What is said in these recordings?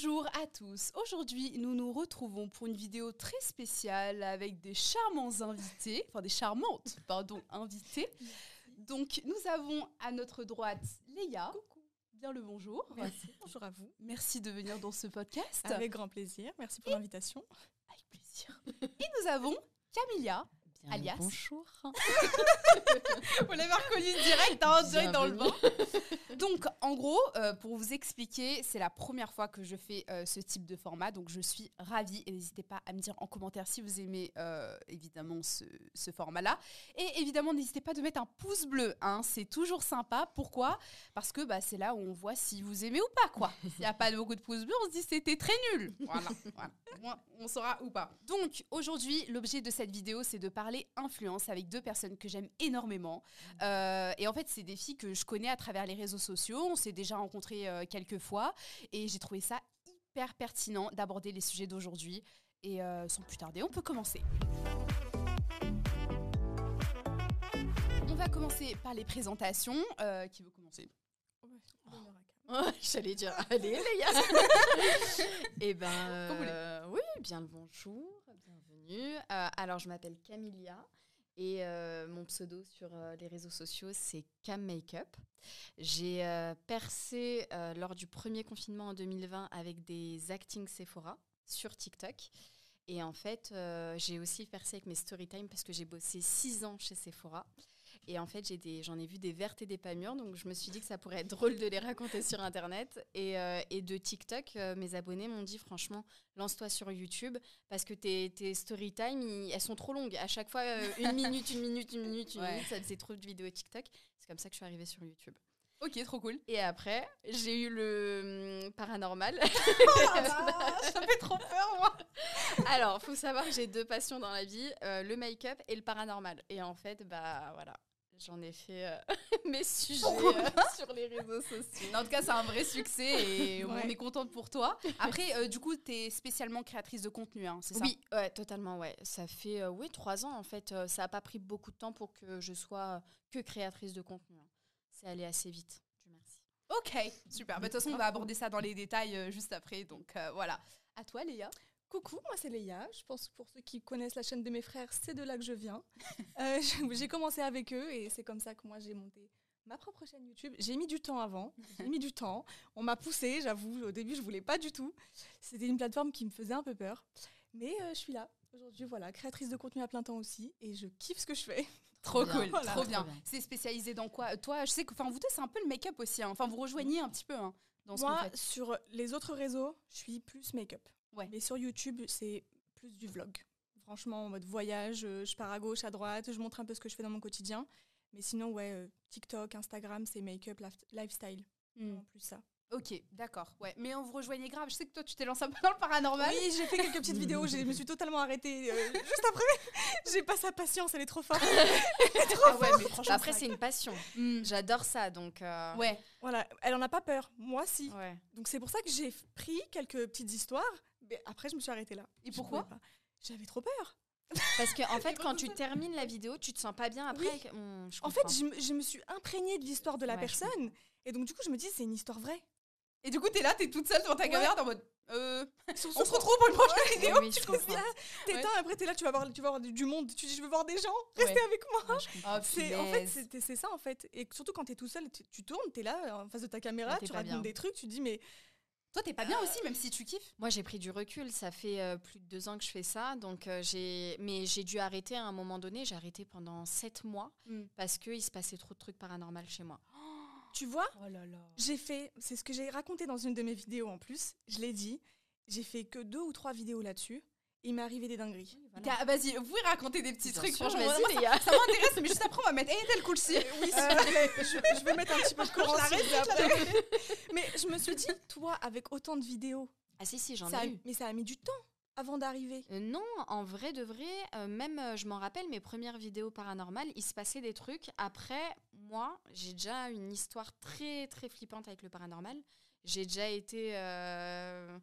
Bonjour à tous. Aujourd'hui, nous nous retrouvons pour une vidéo très spéciale avec des charmants invités, enfin des charmantes, pardon, invitées. Donc, nous avons à notre droite Léa. Coucou. Bien le bonjour. Merci. Bonjour à vous. Merci de venir dans ce podcast. Avec grand plaisir. Merci pour l'invitation. Avec plaisir. Et nous avons Camilla. Bien Alias. Bonjour. Vous l'avez reconnu direct, hein, direct dans le bain. Donc, en gros, euh, pour vous expliquer, c'est la première fois que je fais euh, ce type de format, donc je suis ravie. Et n'hésitez pas à me dire en commentaire si vous aimez euh, évidemment ce, ce format-là. Et évidemment, n'hésitez pas de mettre un pouce bleu, hein, c'est toujours sympa. Pourquoi? Parce que bah, c'est là où on voit si vous aimez ou pas, quoi. S'il n'y a pas beaucoup de pouces bleus, on se dit c'était très nul. Voilà, on saura ou pas. Donc, aujourd'hui, l'objet de cette vidéo, c'est de parler influence avec deux personnes que j'aime énormément. Euh, et en fait, c'est des filles que je connais à travers les réseaux sociaux. On s'est déjà rencontrés euh, quelques fois. Et j'ai trouvé ça hyper pertinent d'aborder les sujets d'aujourd'hui. Et euh, sans plus tarder, on peut commencer. On va commencer par les présentations. Qui veut commencer? J'allais dire, allez, Léa. Eh ben, oui, bien le bonjour, bienvenue. Euh, alors, je m'appelle Camilia et euh, mon pseudo sur euh, les réseaux sociaux, c'est Cam Makeup. J'ai percé lors du premier confinement en 2020 avec des acting Sephora sur TikTok. Et en fait, j'ai aussi percé avec mes story time parce que j'ai bossé six ans chez Sephora. Et en fait, j'en ai vu des vertes et des pas mûres, donc je me suis dit que ça pourrait être drôle de les raconter sur Internet. Et, euh, et de TikTok, euh, mes abonnés m'ont dit franchement, lance-toi sur YouTube parce que tes, tes story time, ils- elles sont trop longues. À chaque fois, euh, une minute, une minute, une minute, une Ouais. minute, ça faisait trop de vidéos TikTok. C'est comme ça que je suis arrivée sur YouTube. Ok, trop cool. Et après, j'ai eu le hum, paranormal. ça fait trop peur, moi. Alors, faut savoir que j'ai deux passions dans la vie, euh, le make-up et le paranormal. Et en fait, bah voilà, j'en ai fait euh, mes sujets euh, sur les réseaux sociaux. En tout cas, c'est un vrai succès et on est contente pour toi. Après, euh, du coup, tu es spécialement créatrice de contenu, hein, c'est ça? Oui, ouais, totalement, ouais. Ça fait oui, trois ans en fait. ça n'a pas pris beaucoup de temps pour que je sois que créatrice de contenu. hein. C'est allé assez vite. Merci. Ok, super. Bah, De toute façon, on va aborder ça dans les détails juste après. Donc voilà. À toi, Léa. Coucou, moi c'est Léa. Je pense que pour ceux qui connaissent la chaîne de mes frères, c'est de là que je viens. Euh, j'ai commencé avec eux et c'est comme ça que moi j'ai monté ma propre chaîne YouTube. J'ai mis du temps avant, j'ai mis du temps. On m'a poussé, j'avoue. Au début, je voulais pas du tout. C'était une plateforme qui me faisait un peu peur. Mais euh, je suis là. Aujourd'hui, voilà, créatrice de contenu à plein temps aussi et je kiffe ce que je fais. Trop bien. cool, Voilà. trop bien. C'est spécialisé dans quoi? Toi, je sais que enfin, vous deux, c'est un peu le make-up aussi. hein. Enfin, vous rejoignez un petit peu hein, dans ce Moi, sur les autres réseaux, je suis plus make-up. Ouais. Mais sur YouTube, c'est plus du vlog. Franchement, en mode voyage, euh, je pars à gauche, à droite, je montre un peu ce que je fais dans mon quotidien. Mais sinon, ouais, euh, TikTok, Instagram, c'est make-up, lif- lifestyle. Hmm. En plus ça. Ok, d'accord. Ouais, mais on vous rejoignez grave. Je sais que toi, tu t'es lancé un peu dans le paranormal. Oui, j'ai fait quelques petites vidéos, je me suis totalement arrêtée euh, juste après. j'ai pas sa patience, elle est trop forte. Ah ouais, mais franchement, Bah, après, c'est une passion. Hmm. J'adore ça, donc. euh, Ouais, Voilà, elle en a pas peur. Moi, si. ouais. Donc c'est pour ça que j'ai pris quelques petites histoires. Mais après, je me suis arrêtée là. Et Je pourquoi. J'avais trop peur. Parce que en fait, quand tu termines la vidéo, tu te sens pas bien après. Oui. En fait, je, me- je me suis imprégnée de l'histoire de la Ouais, personne. Et donc, du coup, je me dis, c'est une histoire vraie. Et du coup, t'es là, t'es toute seule devant ta Ouais. caméra, t'es en mode. Euh, on se retrouve pour une prochaine vidéo. Oui, je comprends. T'éteins, après, t'es là, tu vas, voir, tu vas voir du, du monde. Tu dis, je veux voir des gens, Ouais. restez avec moi. Ouais. Oh, C'est, en fait, c'est, ça, en fait. Et surtout quand t'es tout seul, tu, tu tournes, t'es là, en face de ta caméra, Ouais, t'es tu racontes des trucs, tu dis, mais Toi, t'es pas bien aussi, même si tu kiffes. Moi, j'ai pris du recul. Ça fait euh, plus de deux ans que je fais ça. Donc, euh, j'ai... Mais j'ai dû arrêter à un moment donné. J'ai arrêté pendant sept mois Mm. parce qu'il se passait trop de trucs paranormaux chez moi. tu vois, Oh là là. j'ai fait, c'est ce que j'ai raconté dans une de mes vidéos en plus, je l'ai dit, j'ai fait que deux ou trois vidéos là-dessus. Il m'est arrivé des dingueries. Ga- Vas-y, vous pouvez raconter des petits trucs. sûr, Franchement, vas-y, moi, ça, ça m'intéresse, mais juste après, on va mettre Hey, tel cool si. Oui, plaît, je, je vais mettre un petit peu de courant. Mais je me suis dit, toi, avec autant de vidéos, Ah si, si, j'en a- ai eu. mais ça a mis du temps avant d'arriver. Euh, non, en vrai de vrai, euh, même euh, je m'en rappelle, mes premières vidéos paranormales, il se passait des trucs. Après, moi, j'ai déjà une histoire très très flippante avec le paranormal. J'ai déjà été euh,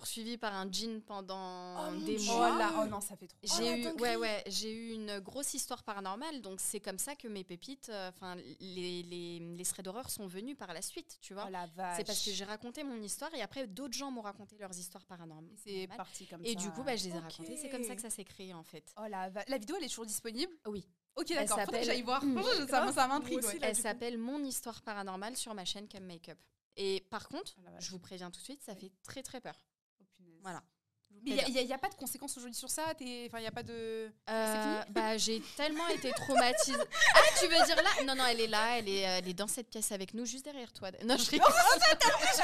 poursuivie par un jean pendant Oh des Dieu. Oh mois. là, oh non, ça fait trop. J'ai eu, ouais, ouais, j'ai eu une grosse histoire paranormale, donc c'est comme ça que mes pépites, euh, enfin les, les, les threads d'horreur sont venus par la suite, tu vois. Oh c'est parce que j'ai raconté mon histoire et après d'autres gens m'ont raconté leurs histoires paranormales. C'est parti comme Et ça. du coup, bah, je les ai racontées. C'est comme ça que ça s'est créé en fait. Oh la va- La vidéo, elle est toujours disponible? Oui. Ok, d'accord. Faudrait que s'appelle- j'aille voir. Ça ça m'intrigue. Ouais. Elle s'appelle Mon histoire paranormale sur ma chaîne Cam Makeup. Et par contre, Oh je vous préviens tout de suite, ça fait très très peur. Oh. Voilà. Mais il n'y a, pas de conséquences aujourd'hui sur ça Enfin, il n'y a pas de. Euh, bah, j'ai tellement été traumatisée. Ah, tu veux dire là? Non, non, elle est là, elle est, euh, elle est dans cette pièce avec nous, juste derrière toi. Non, je rigole.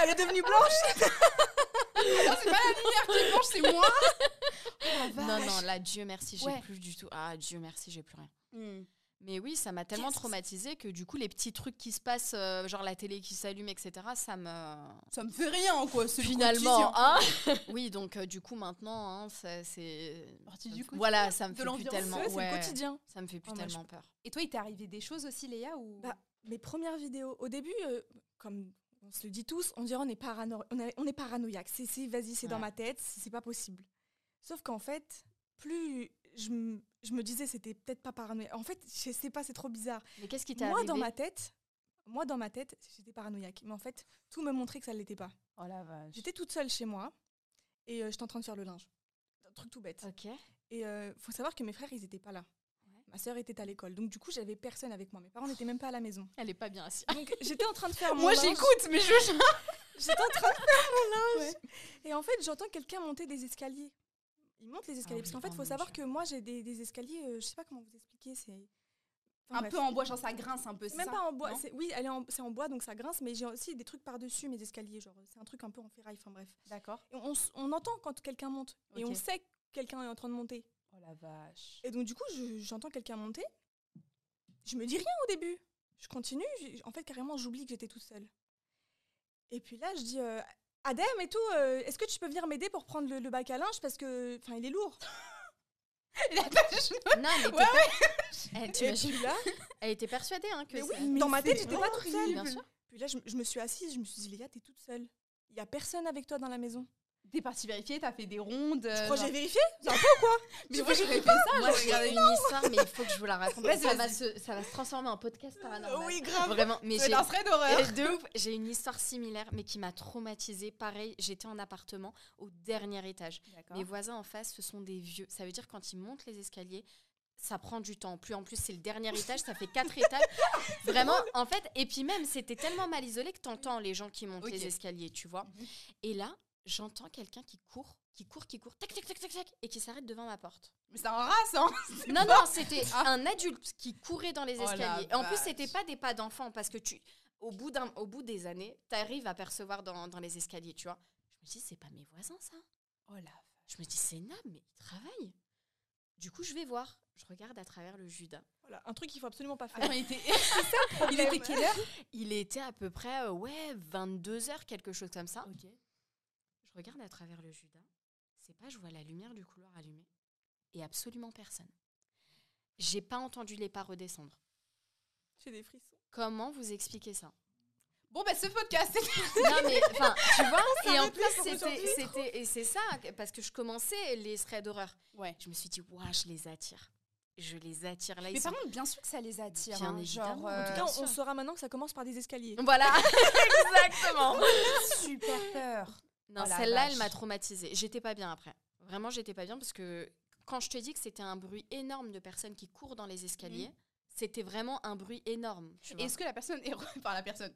Elle est devenue blanche. Non, c'est pas la lumière qui est blanche, c'est moi Oh Non, non, là, Dieu merci, j'ai Ouais. plus du tout. Ah, Dieu merci, j'ai plus rien. Hmm. Mais oui, ça m'a tellement Qu'est-ce que traumatisée que du coup, les petits trucs qui se passent, euh, genre la télé qui s'allume, etc., ça me. Ça me fait rien, quoi. c'est le Finalement, quotidien. hein Oui, donc euh, du coup, maintenant, hein, ça- c'est. Partie du quotidien, Voilà, ça me fait plus tellement. Ouais, c'est ouais, le quotidien. Ça me fait plus Oh, je- tellement peur. Et toi, il t'est arrivé des choses aussi, Léa ou... Bah, mes premières vidéos, au début, euh, comme on se le dit tous, on dirait on est, parano on est, on est paranoïaque. C'est, c'est- vas-y, c'est dans ma tête, c'est pas possible. Sauf qu'en fait, plus je, me disais c'était peut-être pas paranoïaque. En fait, je sais pas, c'est trop bizarre. Mais qu'est-ce qui t'est Moi, arrivé dans ma tête, moi, dans ma tête, j'étais paranoïaque. Mais en fait, tout me montrait que ça ne l'était pas. Oh la vache. J'étais toute seule chez moi et euh, j'étais en train de faire le linge. Un truc tout bête. Ok. Et il faut savoir que mes frères, ils n'étaient pas là. Ouais. Ma sœur était à l'école. Donc, du coup, j'avais personne avec moi. Mes parents n'étaient même pas à la maison. Elle est pas bien assise. Donc, j'étais en train de faire mon Moi, linge. j'écoute, mais je. J'étais en train de faire mon linge. Et en fait, j'entends quelqu'un monter des escaliers. Il monte les escaliers. Ah parce qu'en fait, il oh faut savoir que moi, j'ai des, des escaliers, euh, je sais pas comment vous expliquer. C'est Enfin, Un bref. peu en bois, genre ça grince un peu, Même ça pas en bois. Oui, elle c'est en bois, donc ça grince, mais j'ai aussi des trucs par-dessus mes escaliers. Genre, c'est un truc un peu en ferraille. Enfin, bref. D'accord. On, on entend quand quelqu'un monte. Et on sait que quelqu'un est en train de monter. Oh la vache. Et donc, du coup, je- j'entends quelqu'un monter. Je me dis rien au début. Je continue. En fait, carrément, j'oublie que j'étais toute seule. Et puis là, je dis euh, Adem et tout, euh, est-ce que tu peux venir m'aider pour prendre le, le bac à linge Parce que, enfin, il est lourd. Il a pas de cheveux. Non, elle était Ouais, pas- Elle, Et t'imagines puis là, Elle était persuadée hein, que mais ça- oui, dans ma tête, j'étais pas toute seule. Bien sûr. Puis là, je, je me suis assise. Je me suis dit Léa, t'es toute seule. Il y a personne avec toi dans la maison. T'es parti vérifier, t'as fait des rondes. Je euh, crois que genre- j'ai vérifié? C'est un peu ou quoi? Mais moi, j'aurais fait ça, Moi, j'ai regardé une histoire, mais il faut que je vous la raconte. Ça, va se, ça va se transformer en podcast paranormal. Oui, grave. Vraiment, mais j'ai un d'horreur. De ouf, j'ai une histoire similaire, mais qui m'a traumatisée. Pareil, j'étais en appartement au dernier étage. Mes voisins en face, ce sont des vieux. Ça veut dire quand ils montent les escaliers, ça prend du temps. Plus en plus, c'est le dernier étage, ça fait quatre étages. Vraiment, en fait, et puis même, c'était tellement mal isolé que t'entends les gens qui montent les escaliers, tu vois. Mhm. Et là, j'entends quelqu'un qui court, qui court, qui court, tac, tac, tac, tac, tac, et qui s'arrête devant ma porte. Mais c'est un rat, ça. hein. Non, pas- non, c'était Ah. un adulte qui courait dans les Oh escaliers. Et en plus, c'était pas des pas d'enfant parce que tu, au bout d'un, au bout des années, t'arrives à percevoir dans, dans les escaliers, tu vois. Je me dis, c'est pas mes voisins, ça. Oh la Je me dis, c'est Nab, mais il travaille. Du coup, je vais voir. Je regarde à travers le Judas. Voilà, un truc qu'il faut absolument pas faire. Attends, il était. il était quelle heure? Il était à peu près, euh, ouais, 22 heures, quelque chose comme ça. Ok. Je regarde à travers le Judas. C'est pas, je vois la lumière du couloir allumée. Et absolument personne. J'ai pas entendu les pas redescendre. J'ai des frissons. Comment vous expliquez ça? Bon, bah, ce podcast, Non mais enfin, tu vois, et en plus c'était et c'est ça parce que je commençais les threads d'horreur. Ouais. Je me suis dit waouh, je les attire. Je les attire là Mais par contre, bien sûr que ça les attire. Bien hein. Genre, En En tout euh, cas, on, on saura maintenant que ça commence par des escaliers. Voilà, exactement. super peur. Non, Oh celle-là, elle m'a traumatisée. J'étais pas bien après. Vraiment, j'étais pas bien parce que quand je te dis que c'était un bruit énorme de personnes qui courent dans les escaliers, c'était vraiment un bruit énorme. Est-ce que la personne est. re- Enfin, la personne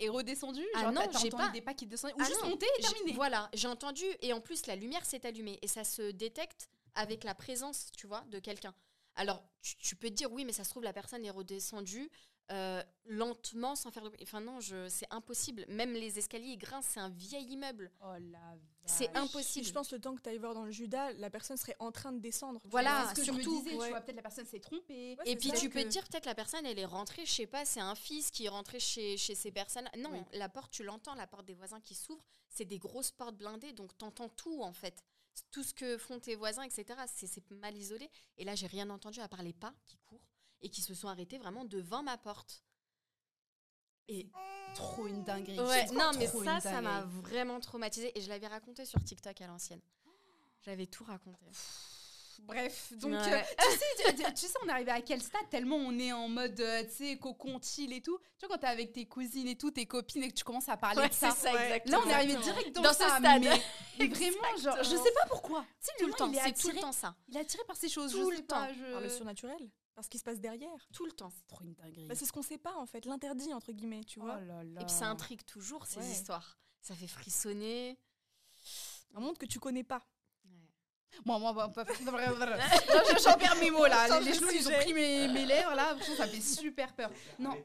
est redescendue? Ah Genre, non, j'ai entendu pas- des pas qui descendaient? Ou Ah juste monter et terminer? Voilà, j'ai entendu et en plus la lumière s'est allumée et ça se détecte avec la présence, tu vois, de quelqu'un. Alors tu, tu peux te dire oui, mais ça se trouve la personne est redescendue euh, lentement sans faire de bruit. Enfin non, je, c'est impossible. Même les escaliers ils grincent, c'est un vieil immeuble. Oh la C'est impossible. Si je pense le temps que tu ailles voir dans le Judas, la personne serait en train de descendre. tu Voilà, vois. C'est ce que je surtout, me disais, ouais. tu vois, peut-être la personne s'est trompée. Ouais, Et puis ça. tu peux que- te dire peut-être la personne elle est rentrée, je sais pas, c'est un fils qui est rentré chez, chez ces personnes. Non, Oui. la porte tu l'entends, la porte des voisins qui s'ouvre, c'est des grosses portes blindées, donc t'entends tout en fait. Tout ce que font tes voisins, etc. C'est c'est mal isolé. Et là j'ai rien entendu à part les pas qui courent et qui se sont arrêtés vraiment devant ma porte. Et Trop une dinguerie. ouais, non, mais ça, ça m'a vraiment traumatisée. Et je l'avais raconté sur TikTok à l'ancienne. J'avais tout raconté. Bref, donc Ouais. euh, tu, sais, tu, tu sais, on est arrivé à quel stade tellement on est en mode, euh, tu sais, cocon chill et tout. Tu vois, quand t'es avec tes cousines et tout, tes copines et que tu commences à parler Ouais, de ça. c'est ça, Ouais. exactement. Là, on est arrivé direct dans, Dans ce ça, stade. Mais, mais vraiment, genre, je sais pas pourquoi. Tu sais, Tout le temps, il est c'est tout le attiré- temps ça. Il est attiré par ces choses. Tout je le sais pas, temps. je- Par le surnaturel. Par ce qui se passe derrière. Tout le temps. C'est trop une dinguerie. Bah, c'est ce qu'on sait pas en fait, l'interdit entre guillemets, tu oh vois. là là. Et puis ça intrigue toujours ces Ouais. histoires. Ça fait frissonner. Un monde que tu connais pas. Moi, moi, moi, pas- non, je- j'en perds mes mots là. Les genoux, ils ont pris mes, mes lèvres là. Franchement, ça fait super peur. Non,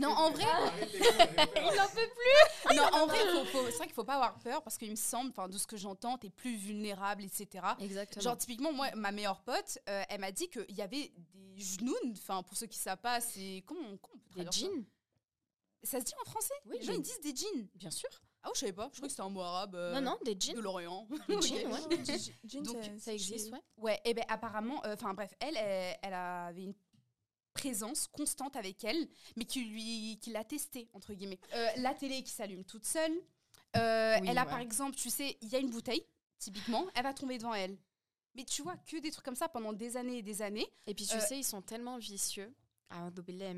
non, en vrai, Il n'en peut plus. non, en vrai, faut- faut- c'est vrai qu'il faut pas avoir peur parce qu'il me semble, enfin, de ce que j'entends, t'es plus vulnérable, etc. Exactement. Genre typiquement moi ma meilleure pote euh, elle m'a dit qu'il y avait des genoux enfin pour ceux qui savent pas c'est comment, on- comment on peut des jeans. ça se dit en français? Oui, les gens des- ils disent des jeans Bien sûr. ah je savais pas je crois que c'était un mot arabe euh, non, non, des jeans. de l'Orient Des jeans, ouais. Jean, Donc, c'est- Ça existe, ouais. Ouais, et ben apparemment, enfin bref, elle, elle, elle avait une présence constante avec elle, mais qui lui, qui l'a testée entre guillemets. Euh, la télé qui s'allume toute seule. Euh, Oui, elle a ouais. par exemple, tu sais, il y a une bouteille, typiquement, elle va tomber devant elle. Mais tu vois que des trucs comme ça pendant des années et des années. Et puis tu Euh, sais, ils sont tellement vicieux. Ah, Mais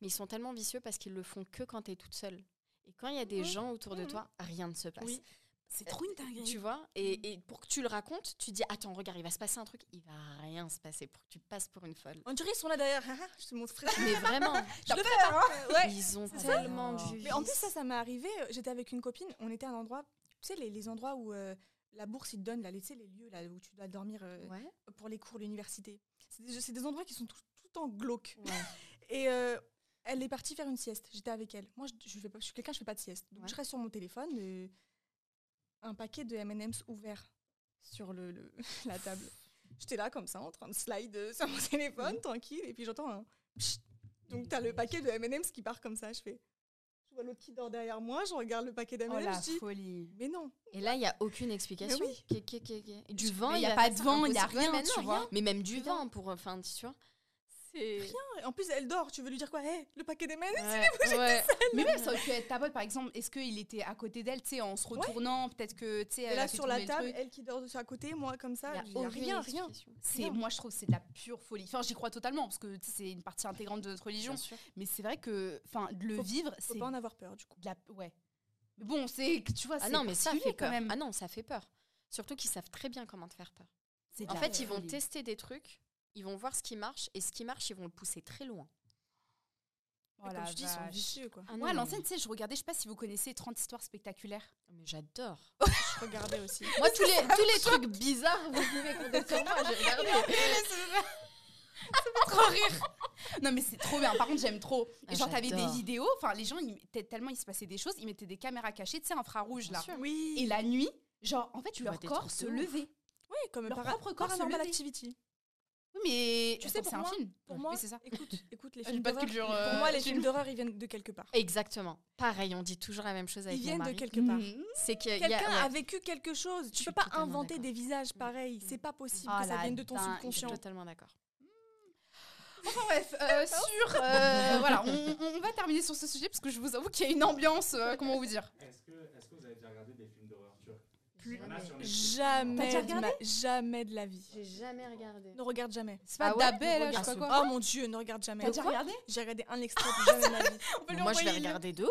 ils sont tellement vicieux parce qu'ils le font que quand tu es toute seule. Et quand il y a des gens autour de toi, rien ne se passe. Oui. C'est trop une dinguerie. Tu vois et, et pour que tu le racontes, tu dis Attends, regarde, il va se passer un truc. Il va rien se passer pour que tu passes pour une folle. On dirait qu'ils sont là derrière. Ah, ah, je te montre frère. Mais vraiment, Je le fais, hein. Ouais. ils ont tellement du. Mais en plus, ça, ça m'est arrivé. euh, J'étais avec une copine. On était à un endroit, tu sais, les, les endroits où euh, la bourse, ils te donnent, là, les, tu sais, les lieux là, où tu dois dormir euh, Ouais. pour les cours, l'université. C'est des, endroits qui sont tout, tout en glauque. ouais. Et euh, elle est partie faire une sieste. J'étais avec elle. Moi, je, je, fais pas, je suis quelqu'un, je fais pas de sieste. Donc, je reste sur mon téléphone. euh, un paquet de M&M's ouvert sur le, le- la table. J'étais là, comme ça, en train de slide sur mon téléphone, tranquille. Et puis, j'entends un... Donc, t'as le paquet de M&M's qui part comme ça. Je fais... Je vois l'autre qui dort derrière moi. Je regarde le paquet Oh d'M&M's. la je dis... folie. Mais non. Et là, il n'y a aucune explication. oui. Du vent, il y a pas de vent, il y a rien, mais tu non. Mais même du vent pour. Enfin, tu vois. C'est. Et en plus, elle dort. Tu veux lui dire quoi? Hé, le paquet d'M&M's Ouais, ouais. Mais même ça aurait pu être ta pote par exemple. Est-ce qu'il était à côté d'elle, tu sais, en se retournant, peut-être que tu sais, elle là, sur la table, elle qui dort de à côté, moi comme ça. Il y a il y a aucune rien, rien. C'est, moi, je trouve que c'est de la pure folie. Enfin, j'y crois totalement parce que c'est une partie intégrante de notre religion. Mais c'est vrai que, enfin, le Faut- vivre, Faut c'est pas en avoir peur, du coup. de la, ouais. Bon, c'est, tu vois, Ah c'est non, mais ça fait peur. quand même. Ah non, ça fait peur. Surtout qu'ils savent très bien comment te faire peur. En fait, ils vont tester des trucs, ils vont voir ce qui marche, et ce qui marche, ils vont le pousser très loin. Oh Comme je dis, ils sont vicieux, quoi. Ah Moi, à mais- l'ancienne, tu sais, je regardais, je sais pas si vous connaissez 30 histoires spectaculaires. Mais j'adore. Je regardais aussi. Moi, tous les, tous les trucs bizarres, vous pouvez compter sur moi, j'ai regardé. trop rire. Non, mais c'est trop bien. Par contre, j'aime trop. Et Ah, genre, t'avais des vidéos, enfin, les gens, ils tellement il se passait des choses, ils mettaient des caméras cachées, tu sais, infrarouges là. Bien sûr. Oui. Et la nuit, genre, en fait, Tu leur corps se levait. Oui, comme Leur propre corps se Paranormal levait. Activity. Mais Tu sais, c'est un moi- film. Pour moi, c'est ça. écoute, écoute les films d'horreur. Pour euh, moi, les film. films d'horreur, ils viennent de quelque part. Exactement. Pareil, on dit toujours la même chose avec Ils mon viennent de quelque part. Mhm. C'est a- Quelqu'un ouais. a vécu quelque chose. Je Tu peux pas inventer des visages pareils. C'est pas possible Ah, que ça la vienne de ton dingue. Je suis subconscient. totalement d'accord. Enfin bref, euh, sur. euh, voilà, on, on va terminer sur ce sujet parce que je vous avoue qu'il y a une ambiance, euh, comment vous dire. Est-ce que, est-ce que vous avez déjà regardé des films d'horreur turcs Plus Il a. Jamais, de ma- jamais de la vie. J'ai jamais regardé. Ne regarde jamais. C'est pas Ah ouais Dabel, là, je sais pas quoi. Oh mon dieu, ne regarde jamais. T'as déjà regardé? J'ai regardé un extrait, plus jamais de ma vie. On peut Bon, moi, je vais regarder de ouf.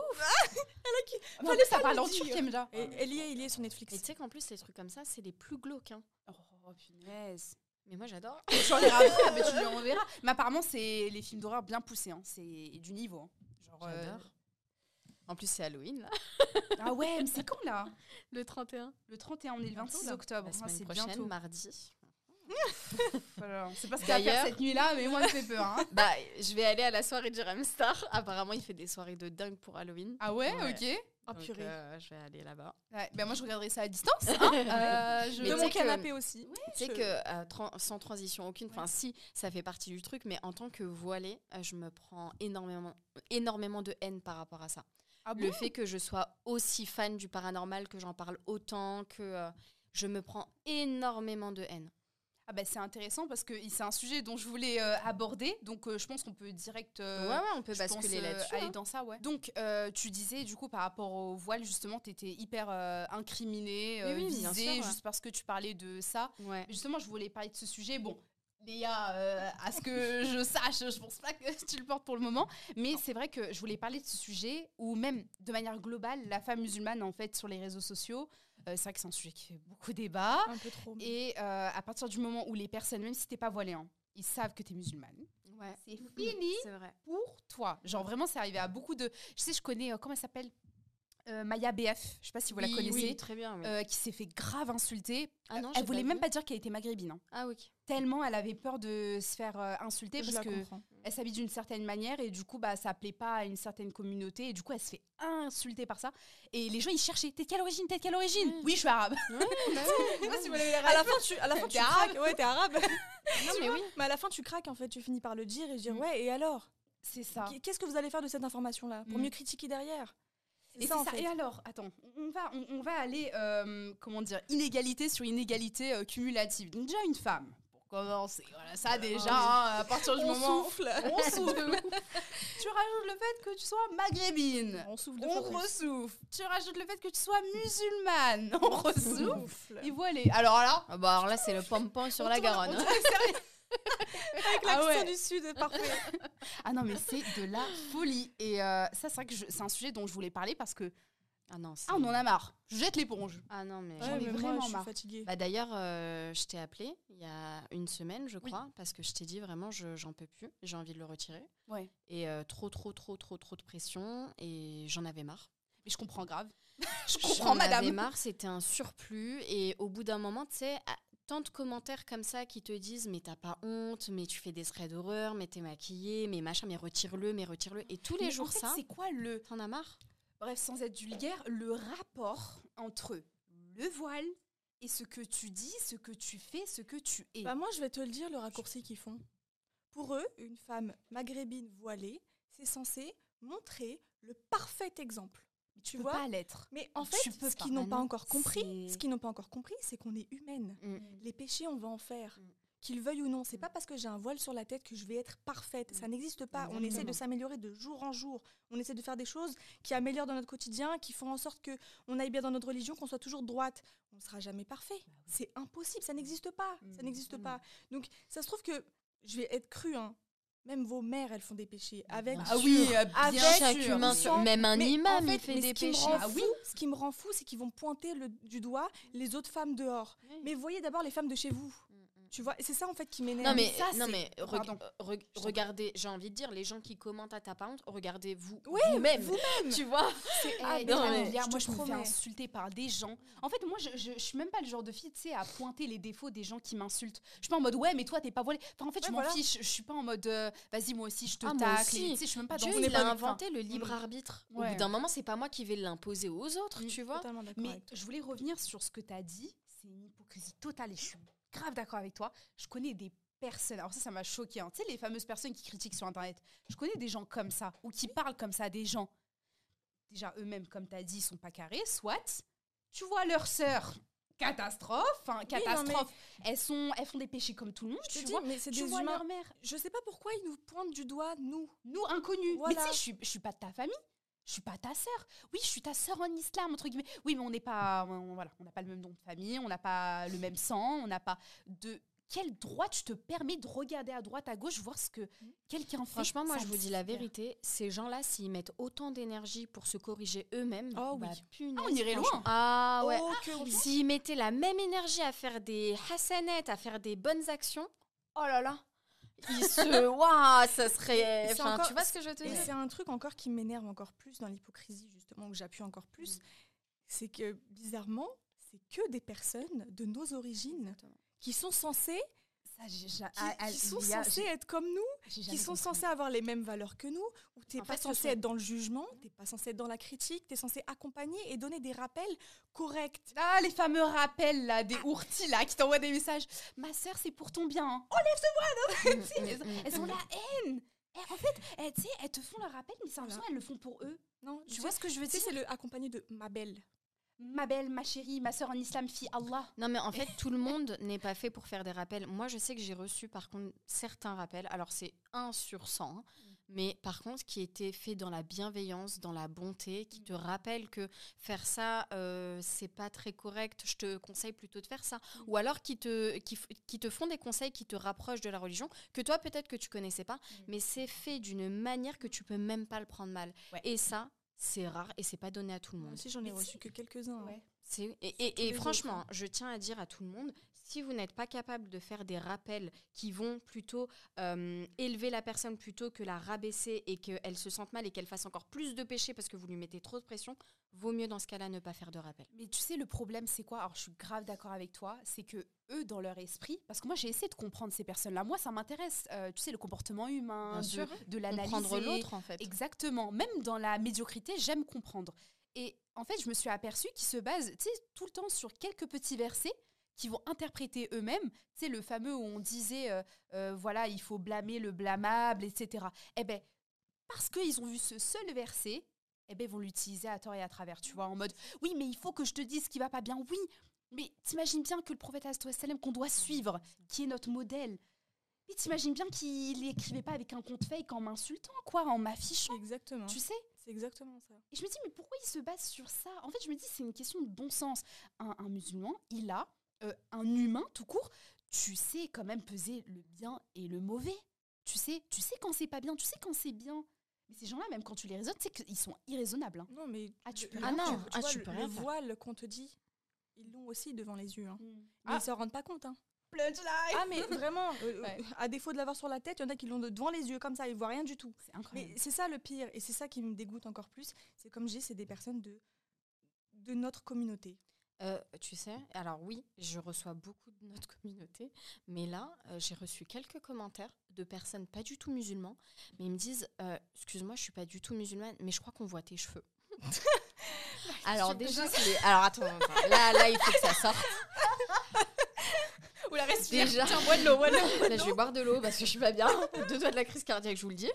Mais en plus, ça pas parle le en turc, elle y est, il y est sur Netflix. Et tu sais qu'en plus, les trucs comme ça, c'est les plus glauques. hein. Oh punaise. Mais moi, j'adore. Tu en verras après, mais tu lui enverras. Mais apparemment, c'est les films d'horreur bien poussés. hein. C'est du niveau. hein. Genre, euh, J'adore. En plus, c'est Halloween, là. Ah ouais, mais c'est quand là? Le 31. Le 31, on est le 26 Bientôt, là. octobre. La Ah, semaine c'est prochaine, bientôt. mardi. Voilà. C'est pas ce qu'il faire D'ailleurs- cette nuit-là, mais moi, ça fait peur. hein. Bah, je vais aller à la soirée de Star. Apparemment, il fait des soirées de dingue pour Halloween. Ah ouais, Ouais. ok. Oh Donc, purée. euh, je vais aller là-bas. Ouais, ben moi, je regarderai ça à distance. hein. Euh, je- de tu mon que- canapé aussi. Tu sais Je- que euh, sans transition aucune, enfin si, ça fait partie du truc, mais en tant que voilée, euh, je me prends énormément, énormément de haine par rapport à ça. Ah bon Le fait que je sois aussi fan du paranormal, que j'en parle autant, que euh, je me prends énormément de haine. Ah bah c'est intéressant parce que c'est un sujet dont je voulais euh, aborder, donc euh, je pense qu'on peut direct euh, ouais, ouais, on peut basculer là-dessus. aller hein. dans ça, ouais. Donc, tu disais, du coup, par rapport au voile, justement, tu étais hyper incriminée, Oui, oui, visée, sûr, ouais. juste parce que tu parlais de ça. Ouais. Justement, je voulais parler de ce sujet. Bon, Léa, euh, à ce que je sache, je pense pas que tu le portes pour le moment. Mais c'est vrai que je voulais parler de ce sujet où, même de manière globale, la femme musulmane, en fait, sur les réseaux sociaux, euh, c'est vrai que c'est un sujet qui fait beaucoup débat. Un peu trop. Et euh, à partir du moment où les personnes, même si t'es pas voilée, hein, ils savent que t'es musulmane, Ouais. c'est fini vrai. pour toi. Genre vraiment, c'est arrivé à beaucoup de. Je sais, je connais, comment elle s'appelle? Euh, Maya BF, je sais pas si vous la connaissez, oui, très bien. oui. euh, qui s'est fait grave insulter. ah non, elle voulait pas même pas dire qu'elle était maghrébine. hein. Ah oui. Tellement elle avait peur de se faire euh, insulter Je parce que comprends. elle s'habille d'une certaine manière et du coup bah ça plaît pas à une certaine communauté et du coup elle se fait insulter par ça et les gens ils cherchaient t'es de quelle origine t'es de quelle origine oui je suis arabe Ouais, bah je sais pas si vous l'avez À la fin, tu, à la fin, tu T'es arabe craques. Ouais, t'es arabe. non, mais oui. Mais à la fin, tu craques, en fait. Tu finis par le dire et dire, Mm. ouais, et alors? C'est ça Qu'est-ce que vous allez faire de cette information-là? Pour Mm. mieux critiquer derrière? Et c'est en ça. fait. Et alors, attends, on va, on, on va aller, euh, comment dire, inégalité sur inégalité euh, cumulative. Donc déjà une femme, pour commencer. Voilà, ça déjà, hein, à partir du On moment... souffle. On souffle. tu rajoutes le fait que tu sois maghrébine. On souffle de On ressouffle. Tu rajoutes le fait que tu sois musulmane. On ressouffle. Souffle. Et voilà. Alors là... Ah bah alors là, c'est le pom-pom sur on la Garonne. Hein. Avec Ah l'accent ouais. du Sud, parfait. Ah non, mais c'est de la folie. Et euh, ça, c'est vrai que je- c'est un sujet dont je voulais parler parce que... Ah non, c'est- Ah, on en a marre. Je jette l'éponge. Ah non, mais. J'en ai mais moi, vraiment je suis marre. fatiguée. Bah d'ailleurs, euh, je t'ai appelé il y a une semaine, je Oui. crois, parce que je t'ai dit vraiment, je j'en peux plus, j'ai envie de le retirer. Ouais. Et euh, trop, trop, trop, trop, trop de pression, et j'en avais marre. Mais je comprends grave. je J'en comprends, avais madame. marre, c'était un surplus, et au bout d'un moment, tu sais, à- tant de commentaires comme ça qui te disent mais t'as pas honte, mais tu fais des traits d'horreur, mais t'es maquillée, mais machin, mais retire-le, mais retire-le. Et tous les Mais jours en fait, ça, c'est quoi le. t'en as marre? Bref, sans être vulgaire, le rapport entre le voile et ce que tu dis, ce que tu fais, ce que tu es. Bah, moi, je vais te le dire, le raccourci qu'ils font. Pour eux, une femme maghrébine voilée, c'est censé montrer le parfait exemple. Tu tu peux vois pas l'être. Mais en Tu fait, peux ce qu'ils n'ont Bah pas encore compris, c'est- ce qu'ils n'ont pas encore compris, c'est qu'on est humaine. Mm. Les péchés, on va en faire. Mm. Qu'ils veuillent ou non, c'est pas parce que j'ai un voile sur la tête que je vais être parfaite. Ça n'existe pas. On essaie de s'améliorer de jour en jour. On essaie de faire des choses qui améliorent dans notre quotidien, qui font en sorte que on aille bien dans notre religion, qu'on soit toujours droite. On ne sera jamais parfait. C'est impossible. Ça n'existe pas. Ça Mm, n'existe mm. pas. Donc, ça se trouve que je vais être crue. Hein. Même vos mères, elles font des péchés. Avec Ah oui, euh, Avec bien Chaque sûr. humain, sur- même un Mais imam, en fait, il fait mais des ce qui me péchés. rend Ah oui. fou- Ce qui me rend fou, c'est qu'ils vont pointer le- du doigt les autres femmes dehors. Oui. Mais voyez d'abord les femmes de chez vous. Tu vois, c'est ça en fait qui m'énerve. Non mais, ça, non mais reg- euh, reg- regardez, j'ai envie de dire, les gens qui commentent à ta pas honte, regardez vous Oui, vous-même, vous-même. tu vois. Ah, non, non, mais mais gars, je moi je me fais insulter par des gens. En fait, moi je, je, je suis même pas le genre de fille, tu sais, à pointer les défauts des gens qui m'insultent. Je suis pas en mode ouais, mais toi t'es pas voilée. Enfin, en fait, je m'en voilà. fiche. Je suis pas en mode euh, vas-y, moi aussi je te Ah, tacle. Tu sais, je suis même pas dans Dieu, il a inventé le libre arbitre. Au bout d'un moment, c'est pas moi qui vais l'imposer aux autres, Mm. tu vois. Totalement d'accord Mais je voulais revenir sur ce que tu as dit. C'est une hypocrisie totale et je suis grave d'accord avec toi. Je connais des personnes, alors ça, ça m'a choqué. Tu sais, les fameuses personnes qui critiquent sur Internet. Je connais des gens comme ça ou qui parlent comme ça à des gens. Déjà, eux-mêmes, comme tu as dit, ils sont pas carrés, soit. Tu vois leur sœur, catastrophe. Mais- catastrophe. elles, sont, elles font des péchés comme tout le monde. Je Tu dis, vois, mais c'est des vois humains. leur mère. Je sais pas pourquoi ils nous pointent du doigt, nous. Nous, inconnus. Voilà. Mais tu sais, je suis, je suis pas de ta famille. Je suis pas ta sœur. Oui, je suis ta sœur en islam, entre guillemets. Oui, mais on n'est pas. on- voilà, on n'a pas le même nom de famille, on n'a pas le même sang, on n'a pas de. Quel droit tu te permets de regarder à droite, à gauche, voir ce que quelqu'un fait? Franchement, moi, je vous dis la vérité, ces gens-là, s'ils mettent autant d'énergie pour se corriger eux-mêmes, Oh bah, oui. punaise, Ah, on irait loin. Ah ouais. Oh oui. S'ils mettaient la même énergie à faire des hasanettes, à faire des bonnes actions, oh là là, ils se... Waouh, ça serait... Enfin, encore- tu vois ce que je te dire? c'est un truc encore qui m'énerve encore plus dans l'hypocrisie, justement, que j'appuie encore plus. C'est que, bizarrement, c'est que des personnes de nos origines qui sont censées, Ça, j'ai- j'ai- qui, ah, ah, qui sont j'ai- être comme nous, qui sont compris. censées avoir les mêmes valeurs que nous, où t'es En pas fait, censé être dans le jugement, t'es pas censé être dans la critique, t'es censé accompagner et donner des rappels corrects. Ah, les fameux rappels là, des ourtis là, qui t'envoient des messages. Ma sœur, c'est pour ton bien. hein. Enlève ce voile. Elles, ont la haine. Et en fait, elles, tu sais, elles te font leur rappel, mais c'est l'impression elles le font pour eux. Non, Tu vois ce que je veux dire? c'est le accompagné de ma belle. Ma belle, ma chérie, ma soeur en islam, fille Allah. Non, mais en fait, tout le monde n'est pas fait pour faire des rappels. Moi, je sais que j'ai reçu, par contre, certains rappels. Alors, c'est 1 sur 100. hein. Mais par contre, qui était fait dans la bienveillance, dans la bonté, qui te rappelle que faire ça, euh, c'est pas très correct. Je te conseille plutôt de faire ça. Ou alors qui te, qui, te font des conseils qui te rapprochent de la religion, que toi, peut-être que tu connaissais pas, mais c'est fait d'une manière que tu peux même pas le prendre mal. Ouais. Et ça, c'est rare et c'est pas donné à tout le Moi monde. aussi, j'en ai reçu que quelques-uns. hein. Ouais. Et, franchement, autres. je tiens à dire à tout le monde, si vous n'êtes pas capable de faire des rappels qui vont plutôt euh, élever la personne plutôt que la rabaisser et qu'elle se sente mal et qu'elle fasse encore plus de péché parce que vous lui mettez trop de pression, vaut mieux dans ce cas-là ne pas faire de rappel. Mais tu sais, le problème, c'est quoi? Alors, je suis grave d'accord avec toi. C'est que eux, dans leur esprit, parce que moi, j'ai essayé de comprendre ces personnes-là. Moi, ça m'intéresse. euh, tu sais, le comportement humain, Bien de, sûr. de l'analyser. Comprendre l'autre en fait. Exactement. Même dans la médiocrité, j'aime comprendre. Et en fait, je me suis aperçue qu'ils se basent, tu sais, tout le temps sur quelques petits versets qui vont interpréter eux-mêmes. Tu sais, le fameux où on disait, euh, euh, voilà, il faut blâmer le blâmable, etc. Eh ben, parce qu'ils ont vu ce seul verset, eh ben, ils vont l'utiliser à tort et à travers, tu vois, en mode, oui, mais il faut que je te dise ce qui va pas bien. Oui, mais t'imagines bien que le prophète sallam qu'on doit suivre, qui est notre modèle, mais t'imagines bien qu'il l'écrivait pas avec un compte fake en m'insultant, quoi, en m'affichant. Exactement. Tu sais? C'est exactement ça. et je me dis, mais pourquoi il se base sur ça? En fait, je me dis, c'est une question de bon sens. Un, un musulman, il a, euh, un humain tout court, tu sais quand même peser le bien et le mauvais. Tu sais, tu sais quand c'est pas bien, tu sais quand c'est bien. Mais ces gens-là, même quand tu les raisonnes, tu sais qu'ils sont irraisonnables. hein. Non, mais Ah, tu peux rien faire. tu Ah, vois, tu le- peux le rien faire. voile qu'on te dit, ils l'ont aussi devant les yeux. hein. Mais Ah. ils s'en rendent pas compte. hein. Ah, mais vraiment, euh, Ouais. à défaut de l'avoir sur la tête, il y en a qui l'ont de- devant les yeux, comme ça, ils voient rien du tout. C'est incroyable. Mais c'est ça le pire, et c'est ça qui me dégoûte encore plus. C'est comme dis, c'est des personnes de, de notre communauté. Euh, tu sais, alors oui, je reçois beaucoup de notre communauté, mais là, euh, j'ai reçu quelques commentaires de personnes pas du tout musulmans, mais ils me disent, euh, excuse-moi, je suis pas du tout musulmane, mais je crois qu'on voit tes cheveux. alors déjà, c'est- alors attends, attends, là, là, il faut que ça sorte. Ou la respire. Déjà, Tiens, bois de l'eau, bois de l'eau. Là, je vais boire de l'eau parce que je suis pas bien. Deux doigts de la crise cardiaque, je vous le dis.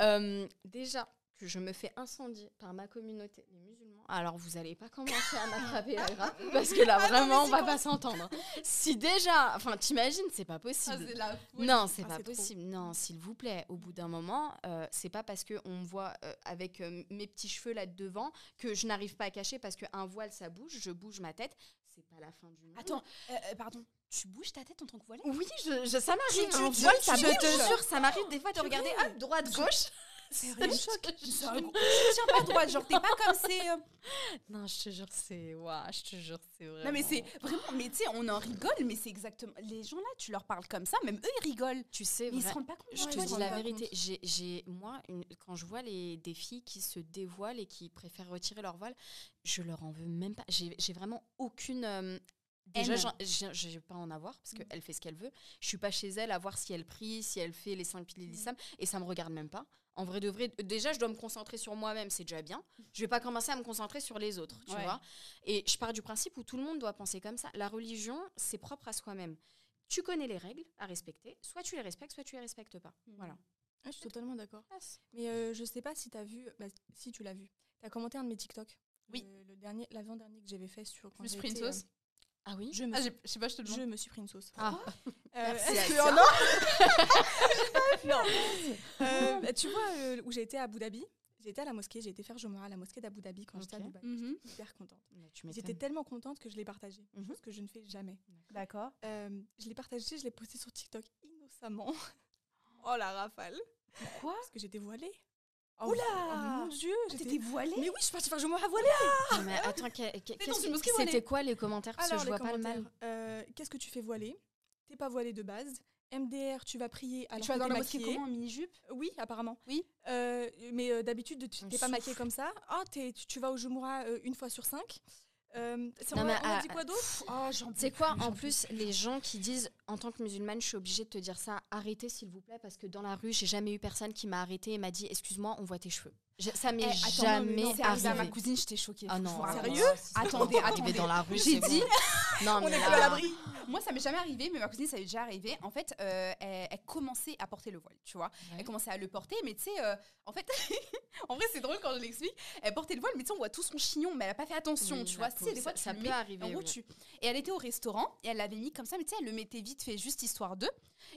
Euh, déjà, que je me fais incendier par ma communauté, les musulmans. Alors, vous allez pas commencer à m'attraper la grappe parce que là, Ah vraiment, on va pas s'entendre. Si déjà, enfin, t'imagines, c'est pas possible. la Non, c'est Ah, pas trop. possible. Non, s'il vous plaît, au bout d'un moment, euh, c'est pas parce que on me voit euh, avec euh, mes petits cheveux là devant que je n'arrive pas à cacher parce qu'un voile ça bouge, je bouge ma tête. C'est pas la fin du monde. Attends, euh, pardon, tu bouges ta tête en tant que voilée? Oui, je, je- ça m'arrive. Bouge. tu- Je te jure, ça m'arrive des fois de regarder hop, droite, gauche. Sérieux Je te C'est un gros- Tu tiens pas droit, genre t'es pas comme c'est. euh, Non, je te jure, c'est. Ouah, je te jure, c'est vrai. Non mais c'est vraiment, mais tu sais, on en rigole, mais c'est exactement. Les gens là, tu leur parles comme ça, même eux ils rigolent. Tu sais, Mais ils se rendent pas compte. Je Ouais, te ils se dis rendent la pas vérité. compte. J'ai, j'ai- moi, une- quand je vois les, des filles qui se dévoilent et qui préfèrent retirer leur voile, je leur en veux même pas. J'ai, j'ai vraiment aucune. euh, déjà, j'ai, j'ai pas à en avoir parce qu'elle fait ce qu'elle veut. Je suis pas chez elle à voir si elle prie, si elle fait les cinq piliers de l'islam et ça me regarde même pas. En vrai de vrai, déjà, je dois me concentrer sur moi-même, c'est déjà bien. Je vais pas commencer à me concentrer sur les autres, tu Ouais. vois. Et je pars du principe où tout le monde doit penser comme ça. La religion, c'est propre à soi-même. Tu connais les règles à respecter, soit tu les respectes, soit tu les respectes pas. Voilà. Ah, je suis totalement d'accord. Mais euh, je sais pas si tu as vu, bah, si tu l'as vu, tu as commenté un de mes TikTok. Oui. Le, le dernier, l'avant-dernier que j'avais fait sur. Quand me euh, Ah oui je, me Ah, suis, je sais pas, je te je demande. me suis pris une sauce. Ah, Euh, est-ce que- oh non Non. Euh, bah, tu vois, euh, où j'ai été à Abu Dhabi, j'ai été à la mosquée, j'ai été faire Jomara à la mosquée d'Abu Dhabi quand j'étais à. Dubaï. Mhm. J'étais hyper contente. J'étais tellement contente que je l'ai partagé, Mhm. chose que je ne fais jamais. D'accord. Euh, je l'ai partagé, je l'ai posté sur TikTok innocemment. oh la rafale Pourquoi? Parce que j'étais voilée. Oh, Oula oh mon dieu j'étais- T'étais voilée Mais oui, je suis partie faire Jomara voilée Ah, mais attends, mosquée voilée. c'était quoi les commentaires? Parce que Alors, je vois pas le mal. Euh, Qu'est-ce que tu fais voilée? T'es pas voilée de base. MDR, tu vas prier alors Tu vas dans la mosquée comment en mini-jupe? Oui, apparemment. Oui. Euh, mais euh, d'habitude, tu t'es pas maquillée comme ça. Ah, t'es- tu, vas au Jumura euh, une fois sur cinq. Euh, c'est- Non, on, mais a- on a à- dit quoi d'autre Oh, peux C'est quoi en plus les gens qui disent en tant que musulmane, je suis obligée de te dire ça, arrêtez s'il vous plaît parce que dans la rue, j'ai jamais eu personne qui m'a arrêté et m'a dit excuse-moi, on voit tes cheveux. Je- ça m'est Eh, jamais non, c'est arrivé à arrivé. ma cousine, j'étais choquée. Ah non, raconte. Sérieux Attendez, attendez. dans la rue, J'ai dit- bon. Non, On est là- plus à l'abri. Moi, ça m'est jamais arrivé, mais ma cousine, ça m'est déjà arrivé. En fait, euh, elle, elle commençait à porter le voile, tu vois. Ouais. Elle commençait à le porter, mais tu sais, euh, en fait, en vrai, c'est drôle quand je l'explique. Elle portait le voile, mais tu sais, on voit tout son chignon, mais elle a pas fait attention, Oui, tu vois. Des fois, ça- tu ça peut arriver, En gros, oui. tu... Et elle était au restaurant, et elle l'avait mis comme ça, mais tu sais, elle le mettait vite fait, juste histoire d'eux.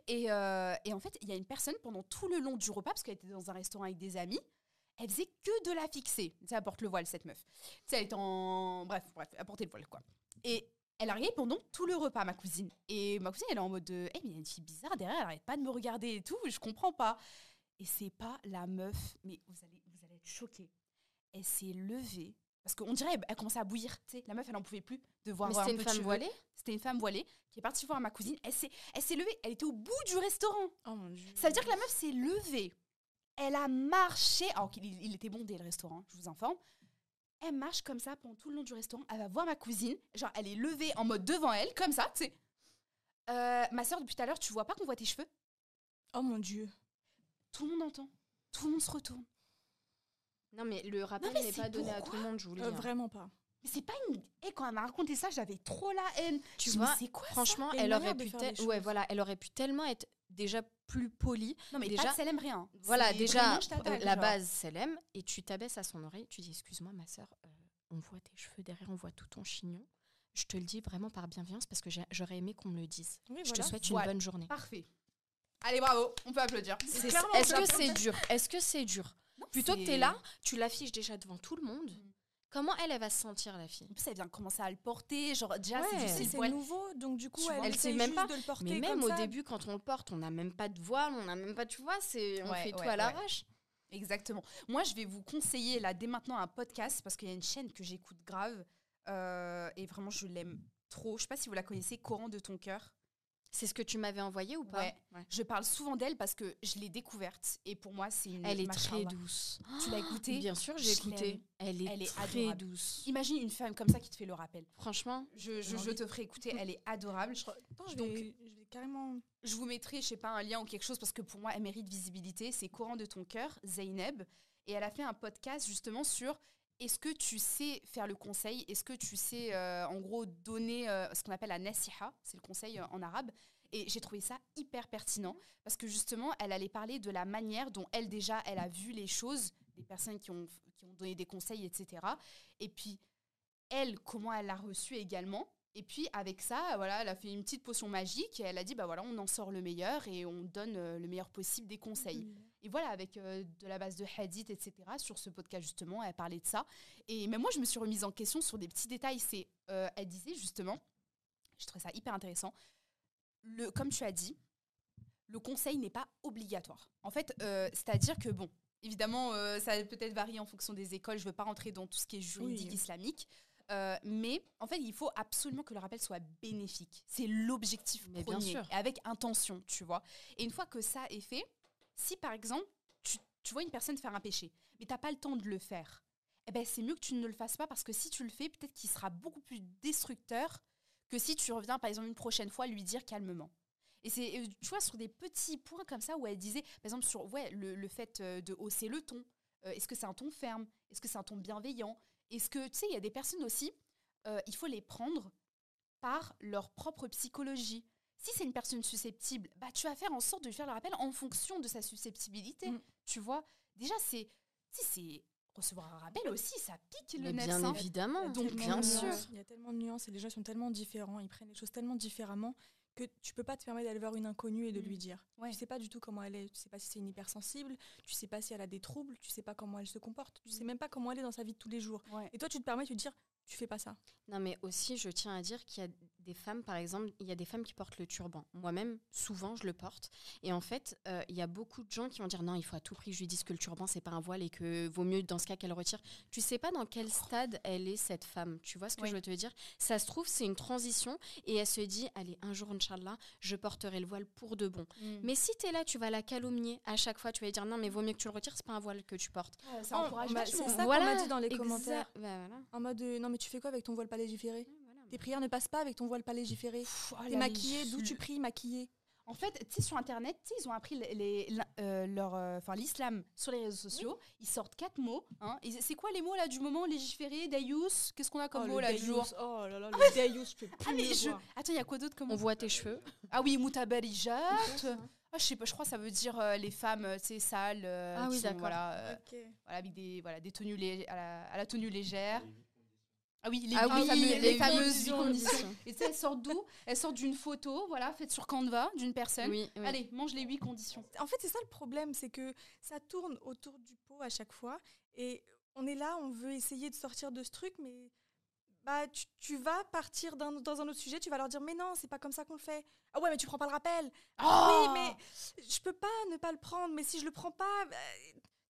Et, euh, et en fait, il y a une personne pendant tout le long du repas, parce qu'elle était dans un restaurant avec des amis, elle faisait que de la fixer. Tu sais, elle porte le voile, cette meuf. Tu sais, elle est en. Bref, bref, portait le voile, quoi. Et elle arrivait pendant tout le repas, ma cousine. Et ma cousine, elle est en mode de. Eh, mais il y a une fille bizarre derrière, elle arrête pas de me regarder et tout, je comprends pas. Et c'est pas la meuf, mais vous allez, vous allez être choqués. Elle s'est levée. Parce qu'on dirait, elle, elle commençait à bouillir. Tu sais, la meuf, elle en pouvait plus de voir Mais c'était une femme voilée? C'était une femme voilée qui est partie voir ma cousine. Elle s'est, elle s'est levée. Elle était au bout du restaurant. Oh mon dieu. Ça veut dire que la meuf s'est levée. Elle a marché. Alors qu'il il était bondé le restaurant, je vous informe. Elle marche comme ça pendant tout le long du restaurant. Elle va voir ma cousine. Genre, elle est levée en mode devant elle, comme ça, tu sais. Euh, ma soeur, depuis tout à l'heure, tu vois pas qu'on voit tes cheveux? Oh mon dieu. Tout le monde entend. Tout le monde se retourne. Non, mais le rappel n'est pas donné à tout le monde, je vous le Euh, dis. hein. vraiment pas. Mais c'est pas une. Et quand elle m'a raconté ça, j'avais trop la haine. Tu Je vois, c'est quoi Franchement, elle aurait pu les ouais, choses. voilà, elle aurait pu tellement être déjà plus polie. ça Non, mais déjà- pas de Selem, rien. Voilà, déjà euh, la base, l'aime et tu t'abaisses à son oreille, tu dis excuse-moi ma sœur, euh, on voit tes cheveux derrière, on voit tout ton chignon. Je te le dis vraiment par bienveillance parce que j'aurais aimé qu'on me le dise. Oui, Je te souhaite Voilà. une bonne journée. Parfait. Allez, bravo. On peut applaudir. Est-ce ça. que c'est dur? Est-ce que c'est dur? Non, Plutôt que tu es là, tu l'affiches déjà devant tout le monde. Mm. Comment elle, elle va se sentir, la fille? En plus, elle vient commencer à le porter. Genre, déjà, c'est Ouais. C'est nouveau, donc du coup, Tu elle, elle sait même juste pas. de le porter Mais même comme au ça. début, quand on le porte, on n'a même pas de voile, on n'a même pas, tu vois, c'est on Ouais, fait tout à ouais. l'arrache. Exactement. Moi, je vais vous conseiller là dès maintenant un podcast parce qu'il y a une chaîne que j'écoute grave euh, et vraiment je l'aime trop. Je sais pas si vous la connaissez, Coran de ton cœur. C'est ce que tu m'avais envoyé ou pas Ouais. Je parle souvent d'elle parce que je l'ai découverte et pour moi c'est une. Elle est très douce. Tu l'as écoutée? Bien sûr, j'ai écouté. Elle est, Elle est très adorable. douce. Imagine une femme comme ça qui te fait le rappel. Franchement, Je, te ferai écouter, elle est adorable. Je, Attends, je Donc- vais, je vais carrément. je vous mettrai, je sais pas, un lien ou quelque chose parce que pour moi elle mérite visibilité. C'est Coran de ton cœur, Zeynep, et elle a fait un podcast justement sur est-ce que tu sais faire le conseil? Est-ce que tu sais euh, en gros donner euh, ce qu'on appelle la nasiha C'est le conseil euh, en arabe? Et j'ai trouvé ça hyper pertinent parce que justement elle allait parler de la manière dont elle déjà elle a vu les choses, des personnes qui ont, donné des conseils, etc. Et puis elle, comment elle l'a reçu également? Et puis avec ça, voilà, elle a fait une petite potion magique et elle a dit bah voilà, on en sort le meilleur et on donne le meilleur possible des conseils. Et voilà, avec euh, de la base de hadith, etc. Sur ce podcast justement, elle parlait de ça. Et même moi, je me suis remise en question sur des petits détails. C'est, euh, elle disait justement, je trouvais ça hyper intéressant. Le, comme tu as dit, le conseil n'est pas obligatoire. En fait, euh, c'est-à-dire que bon, évidemment, ça peut-être varie en fonction des écoles. Je ne veux pas rentrer dans tout ce qui est juridique Oui. islamique. Euh, mais en fait, il faut absolument que le rappel soit bénéfique. C'est l'objectif Mais bien premier. sûr. Et avec intention, tu vois. Et une fois que ça est fait, si par exemple, tu, vois une personne faire un péché, mais tu n'as pas le temps de le faire, eh ben, c'est mieux que tu ne le fasses pas parce que si tu le fais, peut-être qu'il sera beaucoup plus destructeur que si tu reviens, par exemple, une prochaine fois, lui dire calmement. Et c'est, euh, tu vois, sur des petits points comme ça où elle disait, par exemple, sur ouais, le, fait euh, de hausser le ton. Euh, Est-ce que c'est un ton ferme? Est-ce que c'est un ton bienveillant? Est-ce que, tu sais, il y a des personnes aussi, il faut les prendre par leur propre psychologie. Si c'est une personne susceptible, bah, tu vas faire en sorte de lui faire le rappel en fonction de sa susceptibilité. Mm. Tu vois Déjà, c'est, sais, c'est recevoir un rappel aussi, ça pique le nez. bien hein. évidemment, Donc, bien sûr. Il y a tellement de nuances et les gens sont tellement différents, ils prennent les choses tellement différemment que tu peux pas te permettre d'aller voir une inconnue et de Mm. lui dire. Ouais. Tu sais pas du tout comment elle est, tu sais pas si c'est une hypersensible, tu sais pas si elle a des troubles, tu sais pas comment elle se comporte, tu sais même pas comment elle est dans sa vie de tous les jours. Ouais. Et toi tu te permets de te dire tu fais pas ça. Non, mais aussi, je tiens à dire qu'il y a des femmes, par exemple, il y a des femmes qui portent le turban. Moi-même, souvent, je le porte. Et en fait, euh, il y a beaucoup de gens qui vont dire non, il faut à tout prix que je lui dise que le turban, c'est pas un voile et que vaut mieux, dans ce cas, qu'elle retire. Tu sais pas dans quel stade elle est, cette femme. Tu vois ce que Oui. je veux te dire? Ça se trouve, c'est une transition et elle se dit allez, un jour, Inch'Allah, je porterai le voile pour de bon. Mm. Mais si tu es là, tu vas la calomnier à chaque fois. Tu vas lui dire non, mais vaut mieux que tu le retires, c'est pas un voile que tu portes. Ça encourage c'est ça qu'on m'a dit dans les commentaires. Bah, voilà. En mode euh, non mais tu fais quoi avec ton voile pas légiféré voilà. Tes prières ne passent pas avec ton voile pas légiféré. Pff, oh T'es maquillée, d'où tu pries maquillée? En fait, tu sais, sur Internet, tu sais, ils ont appris les, les- la- euh, leur, euh, enfin, l'islam sur les réseaux sociaux. Ils sortent quatre mots. Hein. C'est quoi les mots là du moment Légiférer, dayous? Qu'est-ce qu'on a comme Oh, mot là du jour? Oh là là, le Dayous, je peux plus Ah, mais le je- voir. Attends, il y a quoi d'autre comme On voit tes cheveux. Ah oui, mutabarijat. Ah, je sais pas, je crois que ça veut dire euh, les femmes, euh, tu sales. euh, Ah oui, sont, d'accord. Voilà, euh, Ok. voilà, avec des, voilà, des tenues lé- à, la, à la tenue légère. Ah oui, les, Ah les oui, fameux- les les huit fameuses conditions. Et tu sais, elles sortent d'où? Elles sortent d'une photo, voilà, faite sur Canva, d'une personne. Oui, oui. Allez, mange les huit conditions. En fait, c'est ça le problème, c'est que ça tourne autour du pot à chaque fois. Et on est là, on veut essayer de sortir de ce truc, mais bah, tu, tu vas partir dans un autre sujet, tu vas leur dire Mais non, c'est pas comme ça qu'on le fait. Ah ouais, mais tu prends pas le rappel. Ah oui, mais je peux pas ne pas le prendre. Mais si je le prends pas, bah,